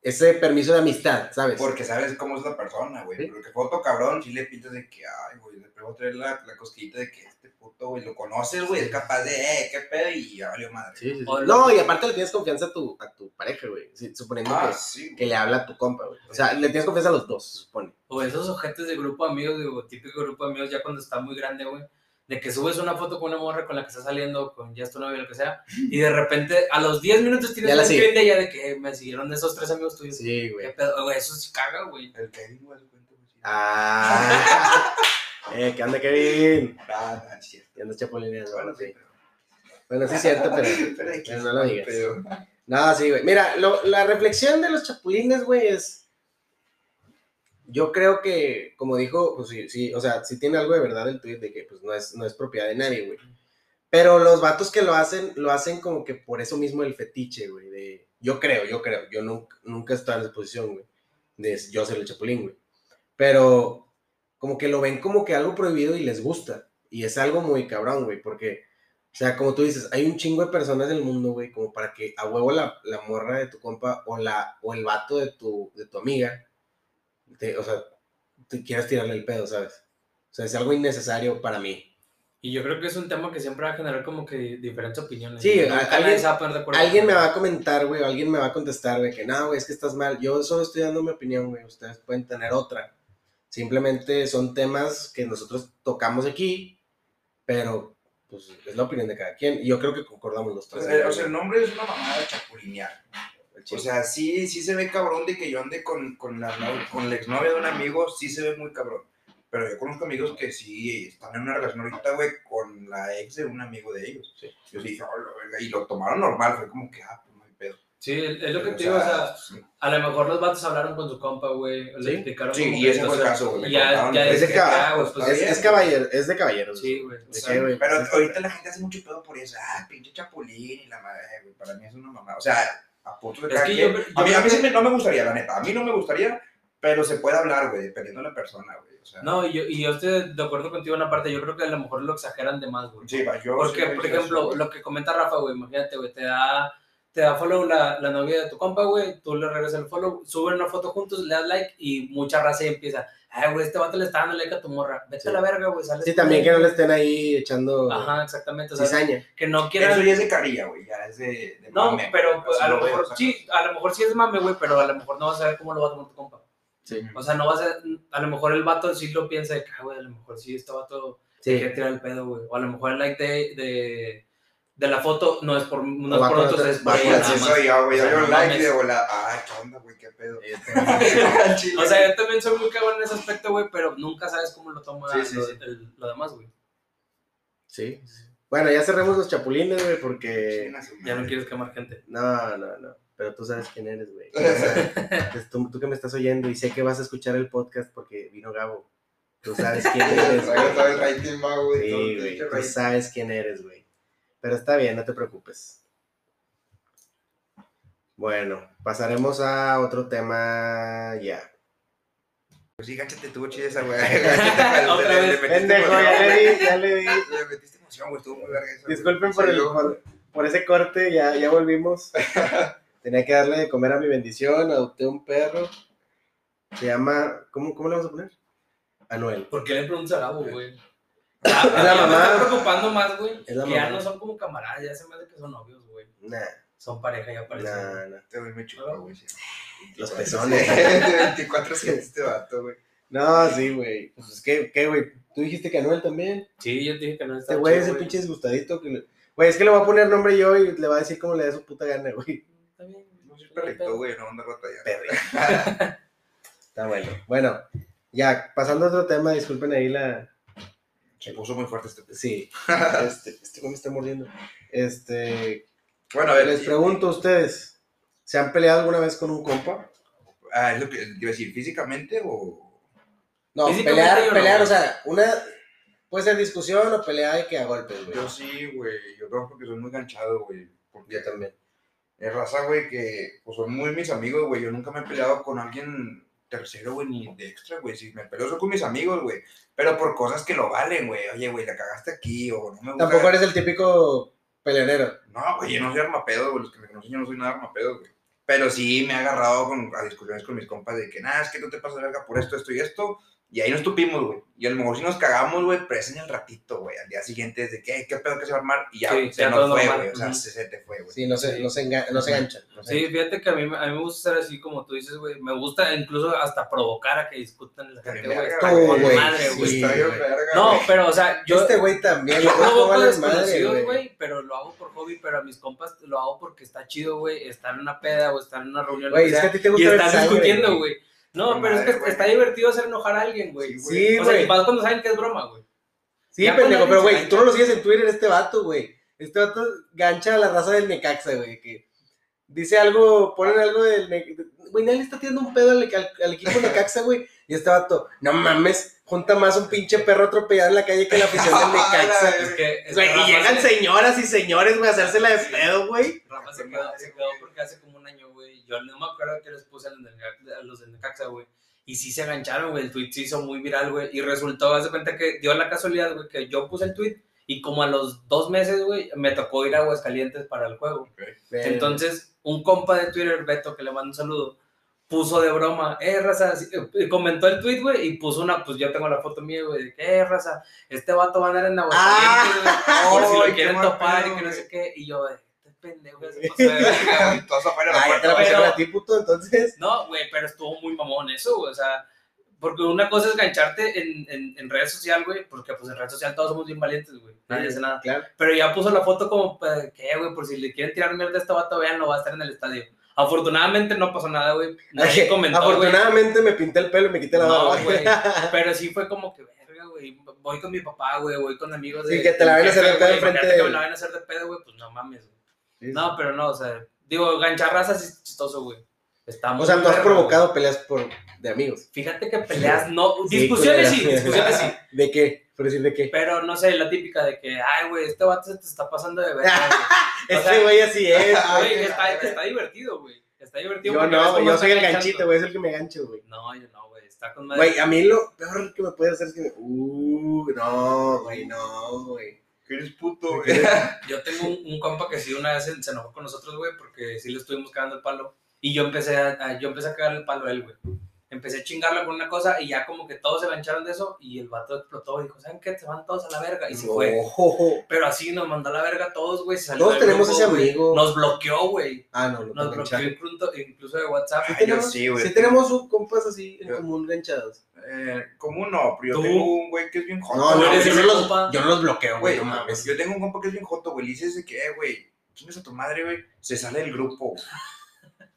ese permiso de amistad, ¿sabes? Porque sabes cómo es la persona, güey. Sí. Porque foto cabrón, si le pintas de que, ay, güey, le pego a traer la, la cosquillita de que puto, güey, lo conoces, güey, es capaz de, eh, qué pedo, y ya valió madre. Sí, sí, sí. No, y aparte le tienes confianza a tu, a tu pareja, güey. Sí, suponiendo Ah, que, sí. que le habla a tu compa, güey. O sea, le tienes confianza a los dos, se supone. O esos ojetes de grupo de amigos, digo, típico grupo de amigos ya cuando está muy grande, güey. De que subes una foto con una morra con la que estás saliendo, con ya es tu novia, lo que sea, y de repente a los 10 minutos tienes Ya la un sigue. screen de ella de que me siguieron esos tres amigos tuyos. Sí, ¿Qué güey. pedo? Güey, eso sí caga, güey. El Kevin, güey, cuenta, güey. Ah. eh, ¿qué onda, Kevin? Ah, no, es cierto. Andas chapulineando. Bueno, sí. Bueno, sí es cierto, pero... Pero pero no lo digas. pero- No, sí, güey. Mira, lo- la reflexión de los chapulines, güey, es. Yo creo que, como dijo, pues sí, sí, o sea, sí tiene algo de verdad el tweet de que pues no es, no es propiedad de nadie, güey. Pero los vatos que lo hacen, lo hacen como que por eso mismo el fetiche, güey. De, yo creo, yo creo, yo nunca, nunca he estado en esa posición, güey. De yo ser el chapulín, güey. Pero como que lo ven como que algo prohibido y les gusta. Y es algo muy cabrón, güey, porque o sea, como tú dices, hay un chingo de personas en el mundo, güey, como para que a huevo la, la morra de tu compa o, la, o el vato de tu, de tu amiga, te- o sea, te quieras tirarle el pedo, ¿sabes? O sea, es algo innecesario para mí. Y yo creo que es un tema que siempre va a generar como que diferentes opiniones. Sí, a- alguien- se va a poner de acuerdo. Alguien me va a comentar, güey, o alguien me va a contestar, güey, que no, güey, es que estás mal. Yo solo estoy dando mi opinión, güey, ustedes pueden tener otra. Simplemente son temas que nosotros tocamos aquí, pero pues es la opinión de cada quien. Y yo creo que concordamos los tres. sea, o sea, el nombre es una mamada de chapulinear. O sea, sí, sí se ve cabrón de que yo ande con, con, la, con la exnovia de un amigo, sí se ve muy cabrón. Pero yo conozco amigos que sí están en una relación ahorita, güey, con la ex de un amigo de ellos. Sí. Yo sí dije, oh, y lo tomaron normal, fue como que, ah, pues no hay pedo. Sí, es lo que te digo, o sea, a lo mejor los vatos hablaron con su compa, güey, Sí. le explicaron Sí, y ese fue el caso, güey, Es de pues, está es, de caballeros. Sí, güey. Pero ahorita la gente hace mucho pedo por eso. Ah, pinche chapulín y la madre, güey. Para mí es una mamá. O sea, a punto de Es que yo- yo a mí, a mí sí que- me- no me gustaría, la neta. A mí no me gustaría, pero se puede hablar, güey, dependiendo de la persona, güey. O sea, No, y yo, y yo estoy de acuerdo contigo en una parte, yo creo que a lo mejor lo exageran de más, güey. sí, va, yo. Porque, sí por ejemplo, lo que comenta Rafa, güey, imagínate, güey, te da, te da follow la, la novia de tu compa, güey, tú le regresas el follow, suben una foto juntos, le das like y mucha raza ahí empieza, ay, güey, este vato le está dando like a tu morra, vete Sí. a la verga, güey, sales Sí, también él". que no le estén ahí echando Ajá, exactamente, o sea, cizaña. que no quieran... Eso ya es de carrilla, güey. Ya es de. de No, mame, pero pues, a lo mejor sí, a lo mejor sí es mame, güey, pero a lo mejor no vas a ver cómo lo va a tomar tu compa. Sí. O sea, no vas a, a lo mejor el vato sí lo piensa de que, ah, güey, a lo mejor sí, este vato Sí. quiere tirar el pedo, güey. O a lo mejor el like de, de, de la foto no es por, no es por otros, es por ella Sí, más. soy yo, güey. Yo no un like mames. de volar. Ay, ¿qué onda, güey? ¿Qué pedo? O sea, yo también soy muy cabrón en ese aspecto, güey, pero nunca sabes cómo lo toma Sí, sí, lo, sí. el- lo demás, güey. Sí. Bueno, ya cerremos los chapulines, güey, porque... Ya no quieres quemar gente. No, no, no. Pero tú sabes quién eres, güey. Pues tú, tú que me estás oyendo y sé que vas a escuchar el podcast porque vino Gabo. Tú sabes quién eres, güey. Sí, güey. Tú sabes quién eres, güey. Pero está bien, no te preocupes. Bueno, pasaremos a otro tema ya. Pues sí, gáchate, estuvo chida esa, güey. Gáchate, Otra vez. metiste Pendejo, ya le di, ya le di. Le metiste emoción, güey. Estuvo muy verga eso. Disculpen por el, por, por ese corte, ya, ya volvimos. Tenía que darle de comer a mi bendición, adopté un perro. Se llama, ¿cómo, cómo le vamos a poner? Anuel. ¿Por qué le preguntas a Gabo, güey? Es la Ya Me mamá. está preocupando más, güey. Es la Que ya mamá. no son como camaradas, ya se me hace que son novios, güey. Nah, Son pareja, ya parece. nah, nah. Este güey me chupa, güey. sí. Los 24, pezones. De 24 7 este vato, güey. No, sí, güey. Pues es que, ¿qué, güey? Tú dijiste que Anuel también. Sí, yo te dije que no Este está güey, ese pinche disgustadito. que Güey, es que le voy a poner nombre yo y le va a decir cómo le da su puta gana, güey. Está bien. No soy perrito, güey, no ando a batallar. Perri. Está bueno. Bueno, ya, pasando a otro tema, disculpen ahí la. Se puso muy fuerte este. Sí. Este, este güey me está mordiendo. Este. Bueno, a ver. Les y- pregunto a ustedes: ¿se han peleado alguna vez con un compa? Ah, es lo que te iba a decir, ¿físicamente o.? No, Físicamente pelear, no, pelear, o sea, una. Puede ser discusión o pelea de que a golpes, güey. Yo sí, güey. Yo creo porque soy muy ganchado, güey. Porque Yo también. es raza, güey, que pues son muy mis amigos, güey. Yo nunca me he peleado con alguien tercero, güey, ni de extra, güey. Si me peleo soy con mis amigos, güey. Pero por cosas que lo valen, güey. Oye, güey, la cagaste aquí o no me gusta. Tampoco eres el típico peleonero. No, güey, yo no soy armapedo, güey. Los que me conocen, yo no soy nada armapedo, güey. Pero sí me he agarrado con, a discusiones con mis compas de que, nada, es que tú te pasas de verga por esto, esto y esto. Y ahí nos tupimos, güey. Y a lo mejor si nos cagamos, güey, pero es en el ratito, güey. Al día siguiente es de que, "Ay, ¿qué pedo que se va a armar? Y ya, Sí, se nos fue, güey. O sea, se, se te fue, güey. Sí, no se, Sí. no se, enga- no se ganchan. no se Sí, fíjate que a mí, a mí me gusta ser así como tú dices, güey. Me gusta incluso hasta provocar a que discutan la gente, güey. madre, sí. güey. Verga, No, güey. pero, o sea, yo, Este güey también. yo güey, ¿cómo provoco a vales madre, desconocidos, güey, pero lo hago por hobby, pero a mis compas lo hago porque está chido, güey. Estar en una peda o estar en una reunión. Güey, es que a ti te y gusta estás sangre, discutiendo, güey. No, pero es que güey. está divertido hacer enojar a alguien, güey. Sí, o sea, güey. y más cuando saben que es broma, güey. Sí, Ya pendejo, pero güey, tú no lo sigues en Twitter, este vato, güey. Este vato gancha a la raza del Necaxa, güey, que dice algo, ponen algo del Güey, nadie le está tirando un pedo al, al- al equipo Necaxa, güey. Y este vato, no mames, junta más un pinche perro atropellado en la calle que la afición del Necaxa. Es que. es Güey, y llegan se- señoras y señores, güey, a hacérsela de pedo, güey. Rafa se quedó, se quedó porque hace como un año, güey. Yo no me acuerdo que les puse a los del Necaxa- a los del Necaxa, güey. Y sí se engancharon, güey. El tweet se hizo muy viral, güey. Y resultó, haz de cuenta que dio la casualidad, güey, que yo puse el tweet. Y como a los dos meses, güey, me tocó ir a Aguascalientes para el juego. Entonces, un compa de Twitter, Beto, que le mando un saludo, puso de broma, eh, raza, eh, comentó el tweet, güey, y puso una, pues yo tengo la foto mía, güey, de que, eh, raza, este vato va a andar en Aguascalientes, güey, por si lo quieren topar pedo, y que no sé qué, y yo, eh, pendejo, güey. Todos afuera Ah, ya te la pusieron a ti, puto, entonces. No, güey, pero estuvo muy mamón eso, güey, o sea, porque una cosa es gancharte en, en, en redes sociales, güey, porque pues en redes sociales todos somos bien valientes, güey, nadie hace nada. Claro. Pero ya puso la foto como, pues, ¿qué, güey? Por si le quieren tirar mierda a este vato, vean, lo va a estar en el estadio. Afortunadamente no pasó nada, güey. Nadie comentó. Afortunadamente me pinté el pelo y me quité la No, barba. güey. Pero sí fue como que, verga, güey. Voy con mi papá, güey. Voy con amigos de. Sí, que te la vayan a hacer de pedo de- que me la van a hacer de pedo, güey. Pues no mames, No, pero no, o sea. Digo, gancharraza sí es chistoso, güey. Está O sea, tú has provocado peleas por, de amigos. Fíjate que peleas, no. Sí, discusiones sí, discusiones sí. ¿De qué? ¿Por decir de qué? Pero no sé, la típica de que, ay, güey, este vato se te está pasando de verga. sea, güey así es. Güey, está, está divertido, güey. Está divertido. Yo no, yo soy el ganchito, güey, es el que me gancho, güey. No, yo no, güey. Está con madre. Güey, a mí lo peor que me puede hacer es que me... Uh, no, güey, no, güey. Que eres puto, ¿Qué güey. Yo tengo un, un compa que sí una vez se, enojó con nosotros, güey, porque sí le estuvimos cagando el palo. Y yo empecé a, a- yo empecé a cagarle el palo a él, güey. Empecé a chingarlo con una cosa y ya como que todos se gancharon de eso y el vato explotó y dijo, ¿saben qué? Se van todos a la verga. Y se fue. Pero así nos mandó a la verga a todos, güey. Todos tenemos grupo, ese amigo. Nos bloqueó, güey. Ah, no, no, Nos no bloqueó incluso, incluso de WhatsApp. Yo tenemos, sí, güey. sí tenemos un compas así en Yo- común ganchados. Eh, ¿Cómo no? Pero yo ¿Tú? tengo un güey que es bien joto. No, no, yo no, los, yo no los bloqueo, güey, Güey, no mames. yo tengo un compa que es bien joto, güey. Le dices de que, eh, güey, chingas a tu madre, güey. Se sale del grupo.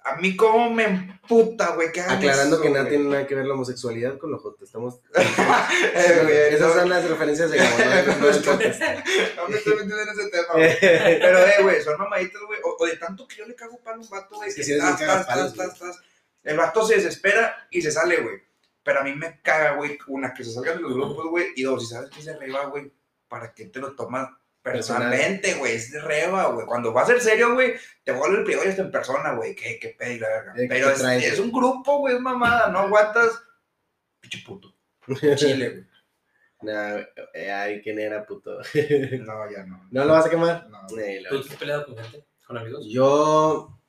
A mí, cómo me emputa, güey. Aclarando eso, que nada tiene nada que ver la homosexualidad con los jotos. Estamos... Eh, Esas son las referencias de no, no me estoy metiendo en ese tema, güey. Pero, eh, güey, son mamaditas, güey. O, o de tanto que yo le cago palo a un vato, güey. Que tas, tas, tas, tas. El vato se desespera y se sale, güey. Pero a mí me caga, güey, una, que se salgan de los grupos, güey. Y dos, si sabes que de reba, güey, ¿para qué te lo tomas personalmente, güey? Es de reba, güey. Cuando va a ser serio, güey, te vuelve el pliego y hasta en persona, güey. ¿Qué, qué pedo y la verga. Eh, ¿qué Pero es, traes, es güey? un grupo, güey, es mamada. No aguantas. Pinche puto. Chile, güey. Nah, eh, ay, ¿quién era, puto? No, ya no. ¿No lo vas a quemar? No. Eh, lo- ¿Tú te has peleado con gente? ¿Con amigos? Yo,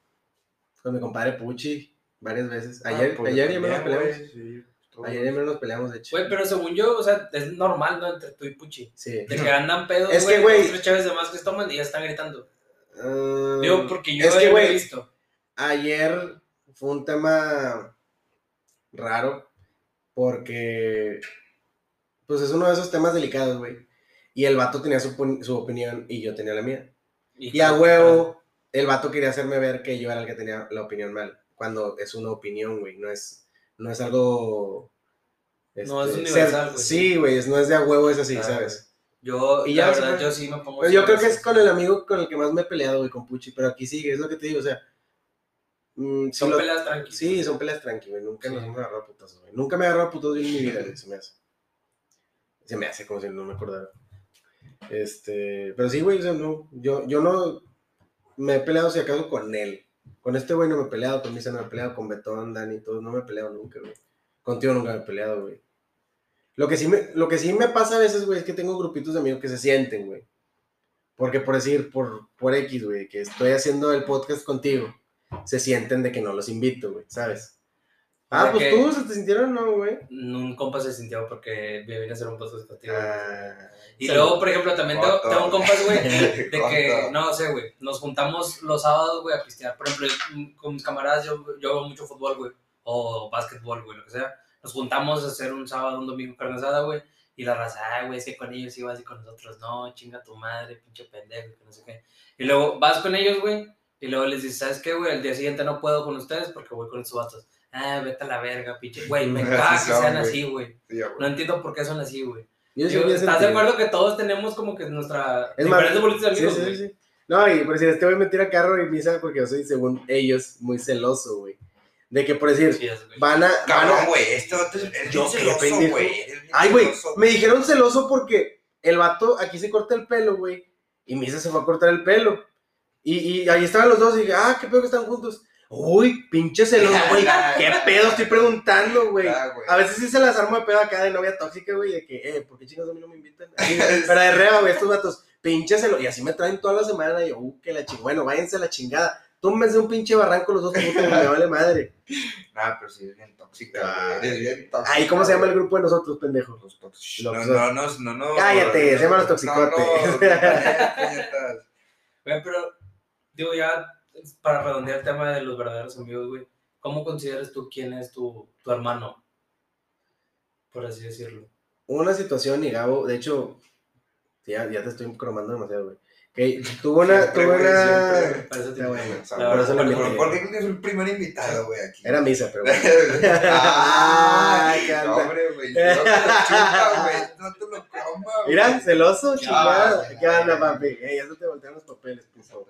con mi compadre Puchi, varias veces. Ayer, Ah, pues, ayer ya me sí. Ayer me nos peleamos, de hecho. Güey, pero según yo, o sea, es normal, ¿no? Entre tú y Puchi. Sí. De que andan pedos, Es que, güey- tres chaves de más que toman y ya están gritando. Ah, Digo, porque yo es que, lo he güey, visto. ayer fue un tema raro porque pues es uno de esos temas delicados, güey. Y el vato tenía su, su opinión y yo tenía la mía. Y a huevo, el vato quería hacerme ver que yo era el que tenía la opinión mal. Cuando es una opinión, güey. No es, no es algo... No, es este, universal, güey. Sí, güey. es- No es de a huevo, es así, ¿sabes? Yo, Y ya verdad, yo sí me pongo. Pero yo así, creo que es con el amigo con el que más me he peleado, güey, con Puchi. Pero aquí sigue, es lo que te digo, o sea... mm, si Son peleas tranquilas. Sí, son peleas tranqui, güey. Nunca nos Sí. hemos agarrado a putazos, güey. Nunca me he agarrado yo en mi vida, güey. Se me hace. Se me hace como si no me acordara. Este. Pero sí, güey, o sea, no. Yo, yo no me he peleado, si acaso, con él. Con este güey no me he peleado, con Misa no me he peleado, con Betón, Dani, todos. No me he peleado nunca, güey. Contigo nunca me he peleado, güey. Lo que, sí me, lo que sí me pasa a veces, güey, es que tengo grupitos de amigos que se sienten, güey. Porque por decir, por, por X, güey, que estoy haciendo el podcast contigo, se sienten de que no los invito, güey, ¿sabes? Ah, pues tú se te sintieron, ¿no, güey? Un compa se sintió porque me vine a hacer un podcast contigo. Ah, y sí. luego, por ejemplo, también tengo, tengo compas, güey, de que, no sé, güey, nos juntamos los sábados, güey, a pistear. Por ejemplo, con mis camaradas yo, yo hago mucho fútbol, güey, o básquetbol, güey, lo que sea. Nos juntamos a hacer un sábado, un domingo carne asada, güey, y la raza, ah, güey, es que con ellos ibas y con nosotros, no, chinga tu madre, pinche pendejo, que no sé qué. Y luego vas con ellos, güey, y luego les dices, ¿sabes qué, güey? El día siguiente no puedo con ustedes porque voy con estos vatos. Ah, vete a la verga, pinche. Güey, me caga que sean así, güey. Sí. No entiendo por qué son así, güey. Yo Digo, ¿Estás de acuerdo que todos tenemos como que nuestra Es más, diferentes bolitas de Sí, amigos, sí, sí, sí. No, y por decir, este güey me tira carro y misa porque yo soy, según ellos, muy celoso, güey. De que, por decir, Sí, van a... Van Cabrón, a güey, este vato es, Yo, celoso, pendejo. güey. Ay, güey, me dijeron celoso porque el vato aquí se corta el pelo, güey. Y Misa se fue a cortar el pelo. Y, y ahí estaban los dos y dije, ah, qué pedo que están juntos. Uy, pinche celoso, güey. ¿Qué pedo estoy preguntando, güey? Ah. A veces sí se las armo de pedo acá de novia tóxica, güey, de que, eh, ¿por qué chicos a mí no me invitan? Pero de reba, güey, estos vatos, pinche celoso. Y así me traen toda la semana y yo, uh, que la chingada. Bueno, váyanse a la chingada. Túmbense un pinche barranco los dos putos, me vale madre. Ah, pero sí, es bien tóxica, Ah. güey. Eres bien tóxica. Ay, ¿cómo se llama el grupo de nosotros, pendejo? Los tóxicos. No, no, no, no, no. Cállate, se llaman los toxicotes. no, puñetas. Güey, pero, digo, ya para redondear el tema de los verdaderos amigos, güey, ¿cómo consideras tú quién es tu, tu hermano? Por así decirlo. una situación y Gabo, de hecho, ya, ya te estoy cromando demasiado, güey. Que tuvo una, Siempre, tuvo una, por eso lo. ¿Por qué crees que es el primer invitado, güey, aquí? Era misa, pero bueno. ah, Ay, qué no, hombre, güey. No te lo chupa, güey. No te lo coma, güey. Mira, celoso, chingada. ¿Qué onda, papi? Ey, ya se te voltean los papeles, puso.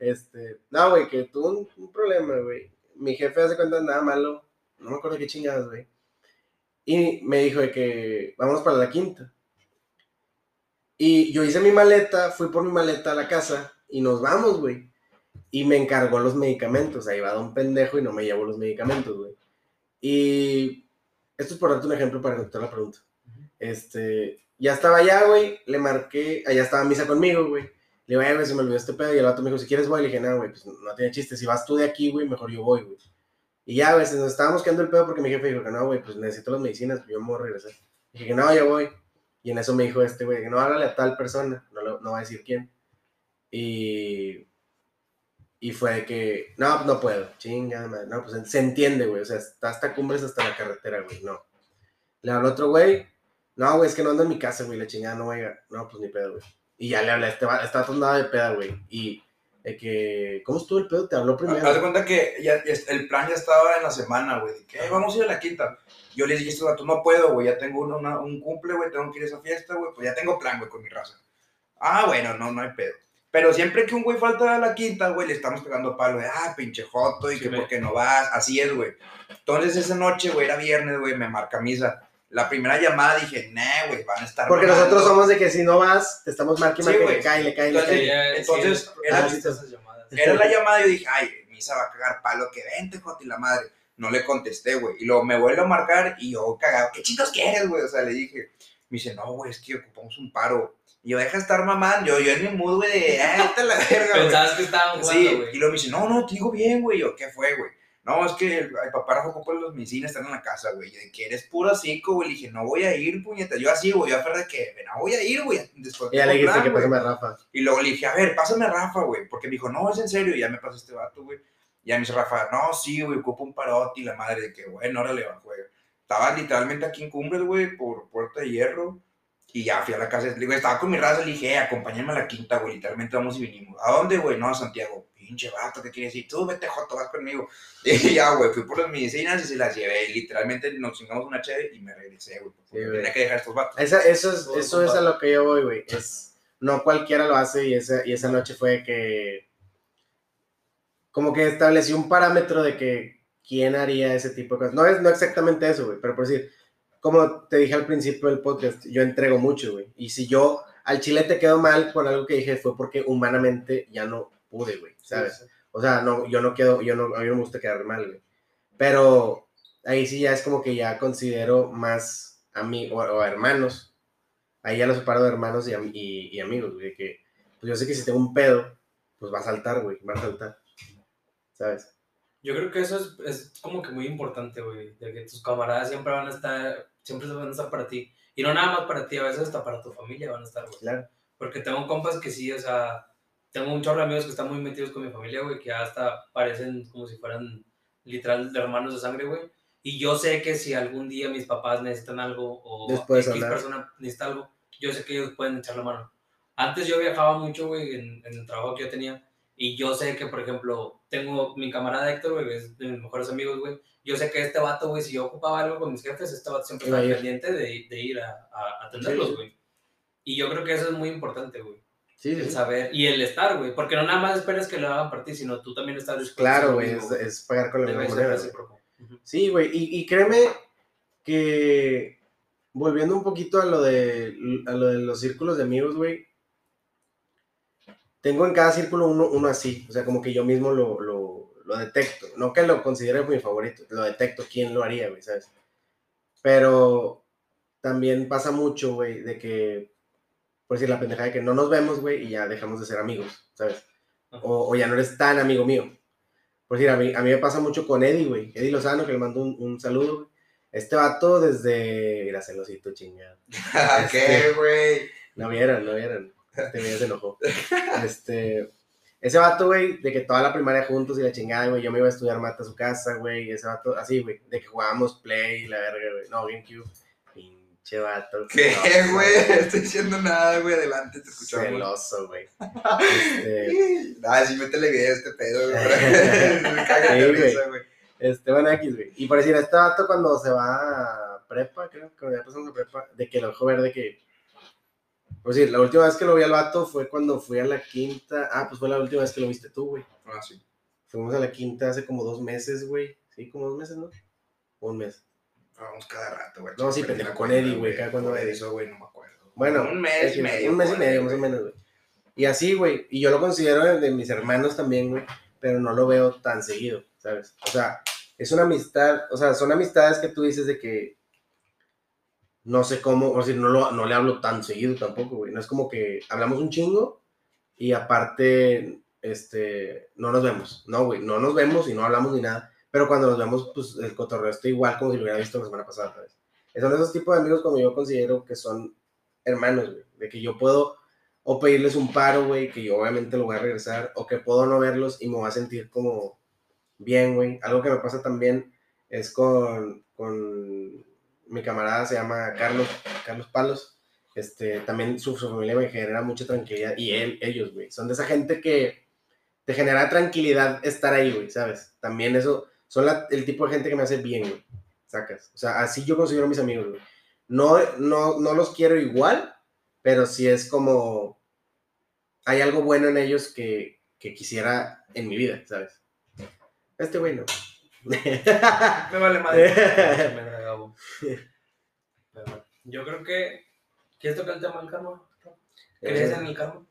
Este, no, güey, que tuvo un, un problema, güey. Mi jefe hace cuenta nada malo, no me acuerdo qué chingadas, güey. Y me dijo de que vamos para la quinta. Y yo hice mi maleta, fui por mi maleta a la casa y nos vamos, güey. Y me encargó los medicamentos. Ahí va un pendejo y no me llevó los medicamentos, güey. Y esto es por darte un ejemplo para contestar la pregunta. Este, ya estaba allá, güey. Le marqué, allá estaba misa conmigo, güey. Le digo, "Ay, güey, se me olvidó este pedo. Y el vato me dijo, si quieres, voy. Le dije, no, güey, pues no tiene chiste. Si vas tú de aquí, güey, mejor yo voy, güey. Y ya, güey, nos estábamos quedando el pedo porque mi jefe dijo que no, güey, pues necesito las medicinas, yo me voy a regresar. Dije que no, yo voy. Y en eso me dijo este, güey, que no háblale a tal persona, no, lo- no va a decir quién. Y, y fue que, no, pues no puedo, chinga, madre. no, pues se entiende, güey, o sea, hasta cumbres hasta la carretera, güey, no. Le habló otro güey, no, güey, es que no ando en mi casa, güey, la chingada no vaya, no, pues ni pedo, güey. Y ya le hablé, este va- estaba nada de peda, güey, y de que, ¿cómo estuvo el pedo? Te habló primero. Haz de cuenta que ya, el plan ya estaba en la semana, güey. De que "Eh, vamos a ir a la quinta. Yo les dije vatos, no puedo, güey. Ya tengo una- una- un cumple, güey. Tengo que ir a esa fiesta, güey. Pues ya tengo plan, güey, con mi raza. Ah, bueno, no, no hay pedo. Pero siempre que un güey falta a la quinta, güey, le estamos pegando palo de, ah, pinche joto, y Sí, que me- por qué no vas. Así es, güey. Entonces esa noche, güey, era viernes, güey, me marca misa. La primera llamada dije, nah, güey, van a estar. Porque mamando". nosotros somos de que si no vas, te estamos y Sí, le cae, le cae, le Entonces, cae. entonces, sí, era- has visto esas llamadas. Era la llamada y yo dije, ay, misa va a cagar palo, que vente, joto, y la madre. No le contesté, güey. Y luego me vuelve a marcar y yo cagado, ¿qué chicos quieres, güey? O sea, le dije, Me dice, no, güey, es que ocupamos un paro. Y yo, deja de estar mamando. Yo, yo en mi mood, güey, de, ah, vete a la verga, güey. Pensabas que estaban jugando, Sí, güey. y luego me dice, no, no, te digo bien, güey. Yo, ¿qué fue, güey? No, es que el, papá Rafa ocupa los medicinas, están en la casa, güey. Y de que eres puro cico, güey. Le dije, no voy a ir, puñeta. Yo así, güey, yo a de que, no voy a ir, güey. Después Y ya le dijiste plan, que pásame a Rafa. Y luego le dije, a ver, pásame a Rafa, güey. Porque me dijo, no, es en serio. Y ya me pasó este vato, güey. Y ya me dice Rafa, no, sí, güey, ocupo un parote. Y la madre de que, bueno, órale, va, güey. Estaba literalmente aquí en Cumbres, güey, por Puerta de Hierro. Y ya fui a la casa. Le digo, estaba con mi raza. Le dije, eh, acompáñame a la quinta, güey. Literalmente vamos y vinimos. ¿A dónde, güey? No, a Santiago. Pinche vato, ¿qué quieres decir? Tú vete, Joto, vas conmigo. Y ya, güey, fui por las medicinas y se las llevé. Y literalmente nos chingamos una chévere y me regresé, güey. porque Sí, tenía que dejar estos vatos. Esa, eso es, eso es a lo que yo voy, güey. Es, no cualquiera lo hace y esa, y esa noche fue que como que establecí un parámetro de que quién haría ese tipo de cosas. No es no exactamente eso, güey, pero por decir, como te dije al principio del podcast, yo entrego mucho, güey. Y si yo al chile te quedo mal con algo que dije fue porque humanamente ya no pude, güey, ¿sabes? O sea, no, yo no quedo, yo no, a mí no me gusta quedar mal, güey. Pero ahí sí ya es como que ya considero más a mí o, o hermanos. Ahí ya lo separo de hermanos y, y amigos, güey. Que pues yo sé que si tengo un pedo, pues va a saltar, güey. Va a saltar. ¿Sabes? Yo creo que eso es, es como que muy importante, güey. De que tus camaradas siempre van a estar, siempre van a estar para ti. Y no nada más para ti, a veces hasta para tu familia van a estar, güey. Claro. Porque tengo compas que sí, o sea, tengo un chorro de amigos que están muy metidos con mi familia, güey, que hasta parecen como si fueran literal hermanos de sangre, güey. Y yo sé que si algún día mis papás necesitan algo o Les puedes X hablar. persona necesita algo, yo sé que ellos pueden echar la mano. Antes yo viajaba mucho, güey, en, en el trabajo que yo tenía. Y yo sé que, por ejemplo, tengo mi camarada Héctor, güey, es de mis mejores amigos, güey. Yo sé que este vato, güey, si yo ocupaba algo con mis jefes, este vato siempre estaba pendiente de, de ir a, a atenderlos, Sí. güey. Y yo creo que eso es muy importante, güey. Sí, El saber y el estar, güey. Porque no nada más esperas que lo hagan por ti, sino tú también estás dispuesto Claro, güey. Es, es pagar con la misma moneda. Sí, güey. Y, y créeme que volviendo un poquito a lo de, a lo de los círculos de amigos, güey. Tengo en cada círculo uno, uno así. O sea, como que yo mismo lo, lo, lo detecto. No que lo considere mi favorito. Lo detecto quién lo haría, güey, ¿sabes? Pero también pasa mucho, güey, de que, por decir la pendejada de que no nos vemos, güey, y ya dejamos de ser amigos, ¿sabes? O, o ya no eres tan amigo mío. Por decir, a mí, a mí me pasa mucho con Eddie, güey. Eddie Lozano, que le mando un, un saludo, güey. Este vato desde... Mira, celosito, chingado. ¿Qué, güey? No vieron, no vieron. Este ya se enojó. Este... Ese vato, güey, de que toda la primaria juntos y la chingada, güey. Yo me iba a estudiar mata a su casa, güey. Ese vato, así, güey. De que jugábamos Play, la verga, güey. No, GameCube. Pinche vato. ¿Qué, güey? No estoy diciendo nada, güey. Adelante, te escuchamos. Celoso, güey. Este... Ah, sí, métele video a este pedo, güey. Güey. risa, güey. Este, bueno, X, güey. Y por decir, este vato cuando se va a prepa, creo, cuando ya pasamos a prepa, de que lo dejó ver de que. Por decir, la última vez que lo vi al vato fue cuando fui a la quinta. Ah, pues fue la última vez que lo viste tú, güey. Ah, sí. Fuimos a la quinta hace como dos meses, güey. Sí, como dos meses, ¿no? Un mes. Vamos cada rato, güey. No, sí, pendejo, con Eddie, güey, cada cuando Eddie. Eso, güey, no me acuerdo. Bueno, un mes y medio. Un mes y medio, más o menos, güey. Y así, güey. Y yo lo considero de, de mis hermanos también, güey. Pero no lo veo tan seguido, ¿sabes? O sea, es una amistad. O sea, son amistades que tú dices de que. No sé cómo. O sea, no, lo, no le hablo tan seguido tampoco, güey. No es como que hablamos un chingo. Y aparte, este. No nos vemos. No, güey. No nos vemos y no hablamos ni nada. Pero cuando nos vemos, pues el cotorreo está igual como si lo hubiera visto la semana pasada, ¿sabes? Son esos tipos de amigos como yo considero que son hermanos, güey. De que yo puedo o pedirles un paro, güey, que yo obviamente lo voy a regresar, o que puedo no verlos y me voy a sentir como bien, güey. Algo que me pasa también es con, con mi camarada, se llama Carlos, Carlos Palos. Este, también su, su familia me genera mucha tranquilidad, y él, ellos, güey. Son de esa gente que te genera tranquilidad estar ahí, güey, ¿sabes? También eso, son la- el tipo de gente que me hace bien, güey. Sacas. O sea, así yo considero a mis amigos, güey. No, no, no los quiero igual, pero sí es como. Hay algo bueno en ellos que, que quisiera en mi vida, ¿sabes? Este güey no. Me vale madre. Pero Yo creo que. ¿Quieres tocar el tema del karma? ¿Crees en el karma?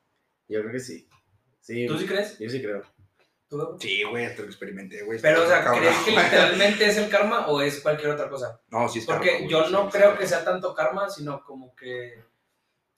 Yo creo que sí. Sí, ¿Tú sí crees? yo sí creo. ¿Tú? Sí, güey, hasta lo experimenté, güey. Pero, o sea, Cabrón. ¿crees que literalmente es el karma o es cualquier otra cosa? No, sí es Porque karma, yo no sí, creo sí. que sea tanto karma, sino como que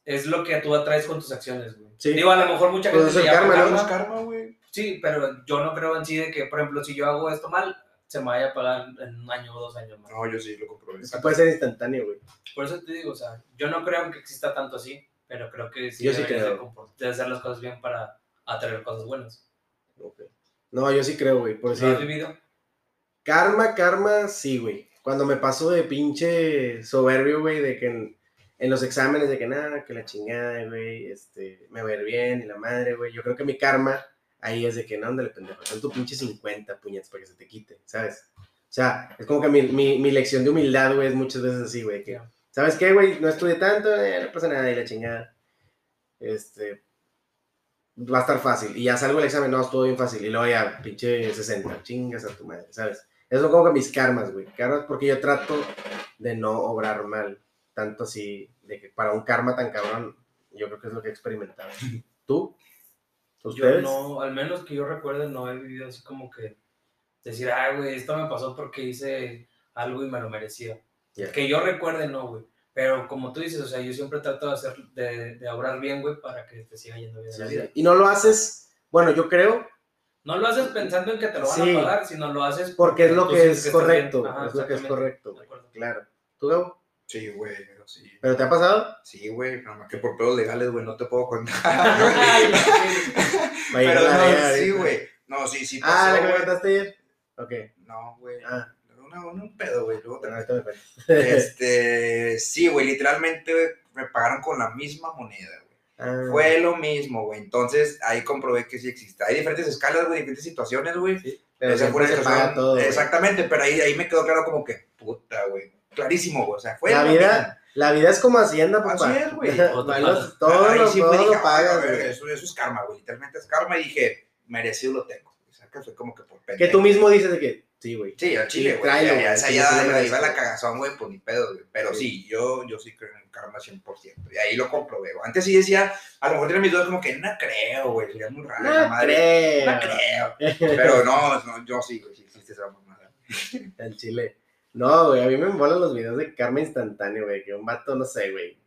es lo que tú atraes con tus acciones, güey. Sí. Digo, a lo mejor mucha Pues gente es le el llama karma, ¿no? ¿No es karma, güey? Sí, pero yo no creo en sí de que, por ejemplo, si yo hago esto mal, se me vaya a pagar en un año o dos años más. No, yo sí lo que puede ser instantáneo, güey. Por eso te digo, o sea, yo no creo que exista tanto así, pero creo que sí Yo sí creo. de hacer las cosas bien para atraer cosas buenas. Ok. No, yo sí creo, güey. Por ¿Lo has vivido? karma, karma, sí, güey. Cuando me paso de pinche soberbio, güey, de que en, en los exámenes, de que nada, que la chingada, güey, este, me va a ir bien y la madre, güey. Yo creo que mi karma ahí es de que no, ándale, pendejo, ten tu pinche 50 puñetas para que se te quite, ¿sabes? O sea, es como que mi, mi, mi lección de humildad, güey, es muchas veces así, güey, que, ¿sabes qué, güey? No estudié tanto, eh, no pasa nada y la chingada. Este, va a estar fácil. Y ya salgo del examen, no, estuvo bien fácil. Y luego ya, pinche 60, chingas a tu madre, ¿sabes? Eso son como que mis karmas, güey. Karmas porque yo trato de no obrar mal. Tanto así, de que para un karma tan cabrón, yo creo que es lo que he experimentado. ¿Tú? ¿Ustedes? Yo no, al menos que yo recuerde, no he vivido así como que decir, ay, güey, esto me pasó porque hice algo y me lo merecía. Que yo recuerde, no, güey. Pero como tú dices, o sea, yo siempre trato de hacer, de, de obrar bien, güey, para que te siga yendo bien en Sí, la vida. Y no lo haces, bueno, yo creo, No lo haces pensando en que te lo van Sí. a pagar, sino lo haces porque es lo que es correcto. Ajá, es lo que es correcto. Claro. ¿Tú, Gabo? Sí, güey, pero sí. ¿Pero te ha pasado? Sí, güey, nada más que por pedos legales, güey, no te puedo contar. Ay, sí. Pero no, sí, güey. No, sí, sí Ah, pasó, la que me contaste ayer. Ok. No, güey. Ah, Una, un pedo, güey. Luego te ahorita me. Este, sí, güey, literalmente me pagaron con la misma moneda, güey. Ah, Fue lo mismo, güey. Entonces ahí comprobé que sí existe. Hay diferentes escalas, güey, diferentes situaciones, güey. Pero Esa siempre fue se paga todo. Exactamente, pero ahí, ahí me quedó claro como que, puta, güey. Clarísimo, güey. O sea, fue La vida, la vida es como Hacienda, papá. Así es, güey. Todo lo, sí todo fue, dije, lo pagas, "Ah, güey. Eso, eso es karma, güey. Literalmente es karma. Y dije, merecido lo tengo. O sea, que fue como que por Que tú mismo dices de que, sí, güey. Sí, al chile, güey. tráelo, ya, le iba la cagazón, güey, pues ni pedo, güey. Pero Sí. sí, yo, yo sí creo en el karma 100%. Y ahí lo comprobé, güey. Antes sí decía, a lo mejor tenía mis dudas como que no creo, güey. Sería muy raro. la No madre. creo. No creo. Pero no, no, yo sí, güey. Sí existe esa mamada. En Chile. No, güey, a mí me molan los videos de karma instantáneo, güey. Que un vato, no sé, güey,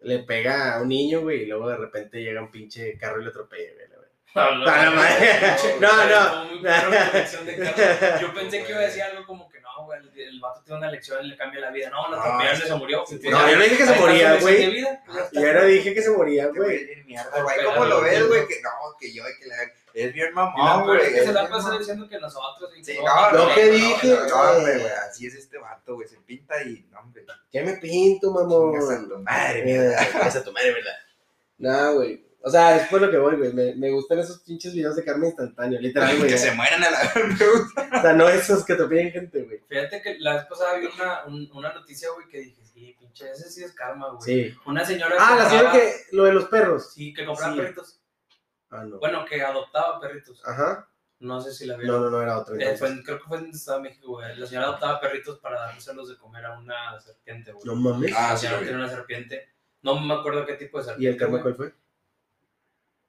le pega a un niño, güey, y luego de repente llega un pinche carro y lo atropella, güey. la la. No, no. La karma. Yo pensé que iba a decir algo como que no, güey, el, el vato tiene una lección y le cambia la vida. No, No, atropellaron y se murió. No, yo no dije que se moría, güey. Yo no dije que se moría, mierda, güey. ¿Cómo lo ves, güey? Que no, que yo, que la... Es bien mamón, güey. se es la pasa diciendo que nosotros. Sí, no, Lo no, que no, dije, no, no, güey. güey, así es este vato, güey, se pinta y, no, hombre, ¿Qué me pinto, mamón? chingas a tu madre, mierda. Eh, Chingas a tu madre, ¿verdad? No, güey. O sea, es por lo que voy, güey. Me, me gustan esos pinches videos de karma instantáneo, literal, güey. Que se mueran a la me gusta. O sea, no esos que te piden gente, güey. Fíjate que la vez pasada vi una, un- una noticia, güey, que dije, sí, pinche, ese sí es karma, güey. Sí. Una señora. Ah, la señora que. Lo de los perros. Sí, que compraba Sí. perritos. Ah, no. Bueno, que adoptaba perritos. Ajá. No sé si la No, vieron. no, no era otro. Eh, fue creo que fue en Estado de México, güey. La señora adoptaba perritos para dárselos de comer a una serpiente, güey. No mames. Ah, la sí, señora tiene una serpiente. No me acuerdo qué tipo de serpiente. ¿Y el karma cuál fue?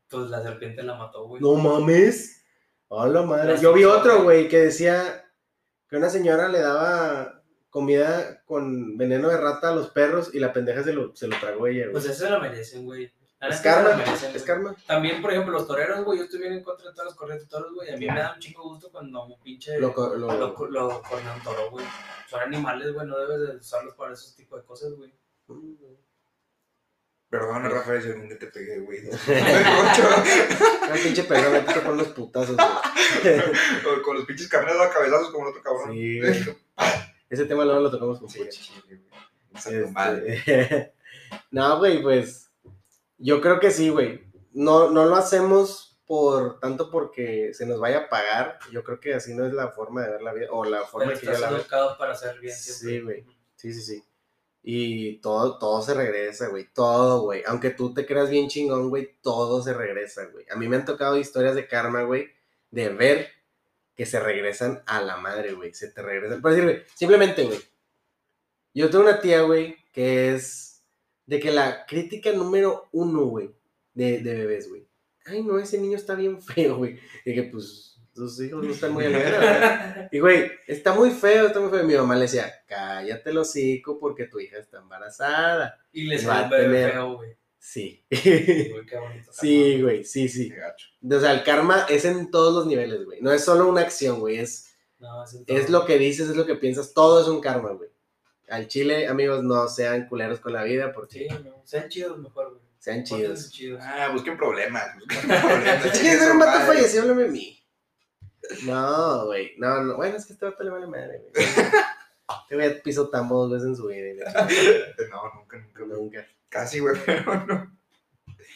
Pues la serpiente la mató, güey. No mames. Hola madre. Yo vi otro, güey. güey, que decía que una señora le daba comida con veneno de rata a los perros y la pendeja se lo, se lo tragó ella, güey. Pues eso se lo merecen, güey. Es karma, merecen, es güey. karma. También, por ejemplo, los toreros, güey. Yo estoy bien en contra de todas las corridas de toros, güey. A mí me da un chingo gusto cuando un pinche. Lo, lo- lo, lo un toro, güey. Son animales, güey. No debes de usarlos para esos tipos de cosas, güey. Perdón, Rafael, si algún día te pegué, güey. Pinche perra me toca con los putazos, güey. Con- Con los pinches camiones a cabezazos como el otro cabrón. Sí. Ese tema luego lo tocamos con Sí, güey. Este, no, güey, pues yo creo que sí, güey. No, no lo hacemos por tanto porque se nos vaya a pagar. Yo creo que así no es la forma de ver la vida o la forma Pero que yo la veo. para hacer bien Sí, siempre. güey. Sí, sí, sí. Y todo, todo se regresa, güey. Todo, güey. Aunque tú te creas bien chingón, güey, todo se regresa, güey. A mí me han tocado historias de karma, güey, de ver que se regresan a la madre, güey. Se te regresan. Por decir, güey, simplemente, güey. Yo tengo una tía, güey, que es de que la crítica número uno, güey, de, de bebés, güey. Ay, no, ese niño está bien feo, güey. Y que, pues, tus hijos no están muy alegres. ¿verdad?". Y güey, está muy feo, está muy feo. Y mi mamá le decía, cállate el hocico porque tu hija está embarazada. Y le Va a tener- feo, güey. Sí. Güey, qué bonito. sí, güey, sí, sí. Qué gacho. O sea, el karma es en todos los niveles, güey. No es solo una acción, güey. Es, No, es, lo que dices, es lo que piensas. Todo es un karma, güey. Al chile, amigos, no sean culeros con la vida porque Sí, no. Sean chidos mejor, güey. sean chidos. chidos. Ah, busquen problemas. Busquen problemas. Quieres ver un vato fallecido, háblame a mí. No, güey. No, no. Bueno, es que este vato le vale madre, güey. Te voy a piso tambo dos veces en su vida. No, nunca, nunca. Nunca. Casi, güey, pero no.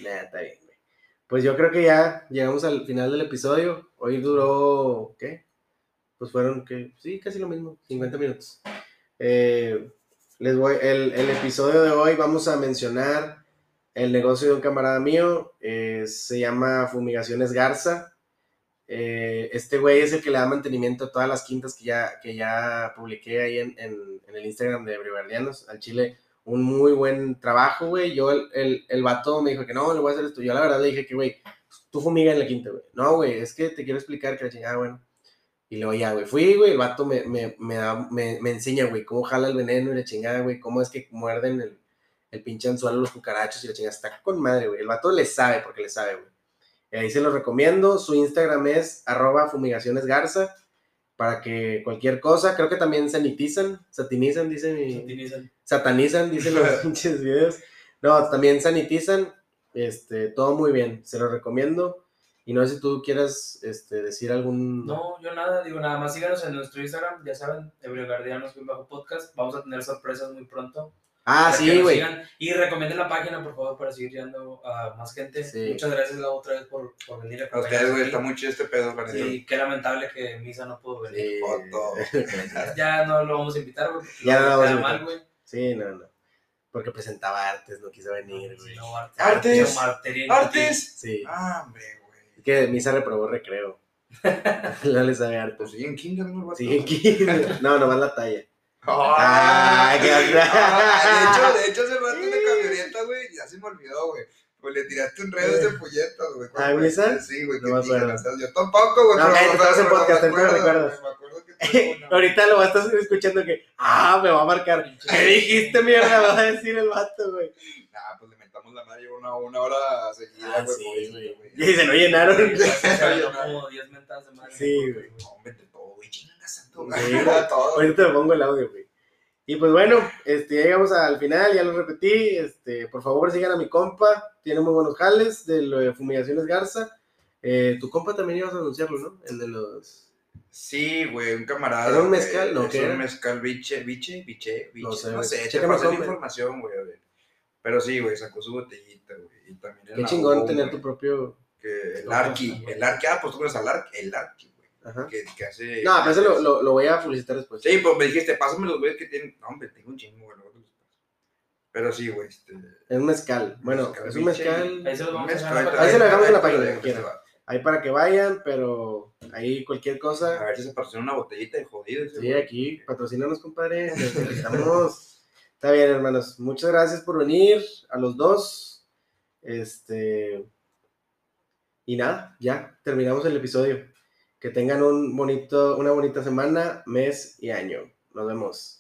Nah, está bien, güey. Pues yo creo que ya llegamos al final del episodio. Hoy duró, ¿qué? Pues fueron, ¿qué? Sí, casi lo mismo, 50 minutos. Eh, les voy, el, el episodio de hoy vamos a mencionar el negocio de un camarada mío. eh, se llama Fumigaciones Garza. Eh, este güey es el que le da mantenimiento a todas las quintas que ya, que ya publiqué ahí en, en- el Instagram de Brivardianos. Al Chile, un muy buen trabajo, güey. Yo, el, el, el vato me dijo que no, le voy a hacer esto. Yo la verdad le dije que, güey, tú fumiga en la quinta, güey. No, güey, es que te quiero explicar que la chingada, bueno. Y luego ya, güey, fui, güey, el vato me, me, me, da- me, me enseña, güey, cómo jala el veneno y la chingada, güey, cómo es que muerden el, el pinche anzuelo los cucarachos y la chingada. Está con madre, güey. El vato le sabe porque le sabe, güey. Y ahí se lo recomiendo. Su Instagram es arroba fumigacionesgarza para que cualquier cosa, creo que también sanitizan, satinizan, dice mi, Satinizan. satanizan, dicen los pinches videos. No, también sanitizan. Este, todo muy bien, se lo recomiendo. Y no sé si tú quieras este, decir algún. No, yo nada, digo, nada más síganos en nuestro Instagram, ya saben, Ebreogardianos bajo podcast. Vamos a tener sorpresas muy pronto. Ah, para sí, güey. sigan. Y recomienden la página, por favor, para seguir llegando a más gente. Sí. Muchas gracias la otra vez por, por venir a A ustedes, güey, está muy chido este pedo, neta. Sí, qué lamentable que Misa no pudo venir. Sí. Foto. Ya no lo vamos a invitar, güey. Ya no lo vamos a queda invitar. mal, güey. Sí, no, no. Porque presentaba artes, no quiso venir, güey. No, arte- Artes. arte- arte- ¡Artes! Sí. Ah, hombre, que Misa reprobó recreo. no le sabe Pues artes. sí, en Kinder, ¿no? el vato? Sí, aquí. No, nomás la talla. Ah, Ah, qué ah, de hecho, de hecho, ese vato de camioneta, güey, ya se me olvidó, güey. Pues le tiraste un redo de puñetas, güey. ¿Cuál ¿Ah, fue? Misa? Sí, güey, No me acuerdo. Yo tampoco, güey. No, pero- cállate, estamos en podcast, me lo güey, Me una- Ahorita lo vas a estar escuchando que. Ah, me va a marcar. ¿Qué dijiste, mierda? Va a decir el vato, güey. Nah, pues mentamos la madre una, una hora seguida, Ah, güey. sí, güey. Y se lo llenaron. Sí, se aventó como 10 mentadas de madre. Sí, güey. No, vente todo, güey, chinga santo, Sí, güey. güey. Todo. Ahorita te pongo el audio, güey. Y pues bueno, este, ya llegamos al final, ya lo repetí. Este, por favor, sigan a mi compa. Tiene muy buenos jales de lo de Fumigaciones Garza. Eh, tu compa también ibas a anunciarlo, ¿no? El de los. Sí, güey, un camarada. ¿Era un mezcal? No, Es ¿qué un mezcal biche, biche, biche, biche. No No sé, te la cómo, información, güey, a ver. Pero sí, güey, sacó su botellita, güey. Y también Qué el chingón tener tu propio. Que el Arqui, el Arqui, ah, pues tú conoces al Arqui, el Arqui, güey. Que, que hace. No, pero eso lo, lo, lo voy a publicitar después. Sí, pues me dijiste, pásame los güeyes que tienen. No, hombre, tengo un chingo, güey. Pero sí, güey, este. Es un mezcal. Bueno, mezcal es un mezcal. Ahí se vamos a mezcal, la ahí se lo dejamos en la página. Ahí para que vayan, pero ahí cualquier A cosa. ver si se patrocina una botellita de jodido. Sí, güey. aquí, patrocínanos, compadre. Necesitamos. Está bien, hermanos. Muchas gracias por venir a los dos. Este. Y nada, ya terminamos el episodio. Que tengan un bonito, una bonita semana, mes y año. Nos vemos.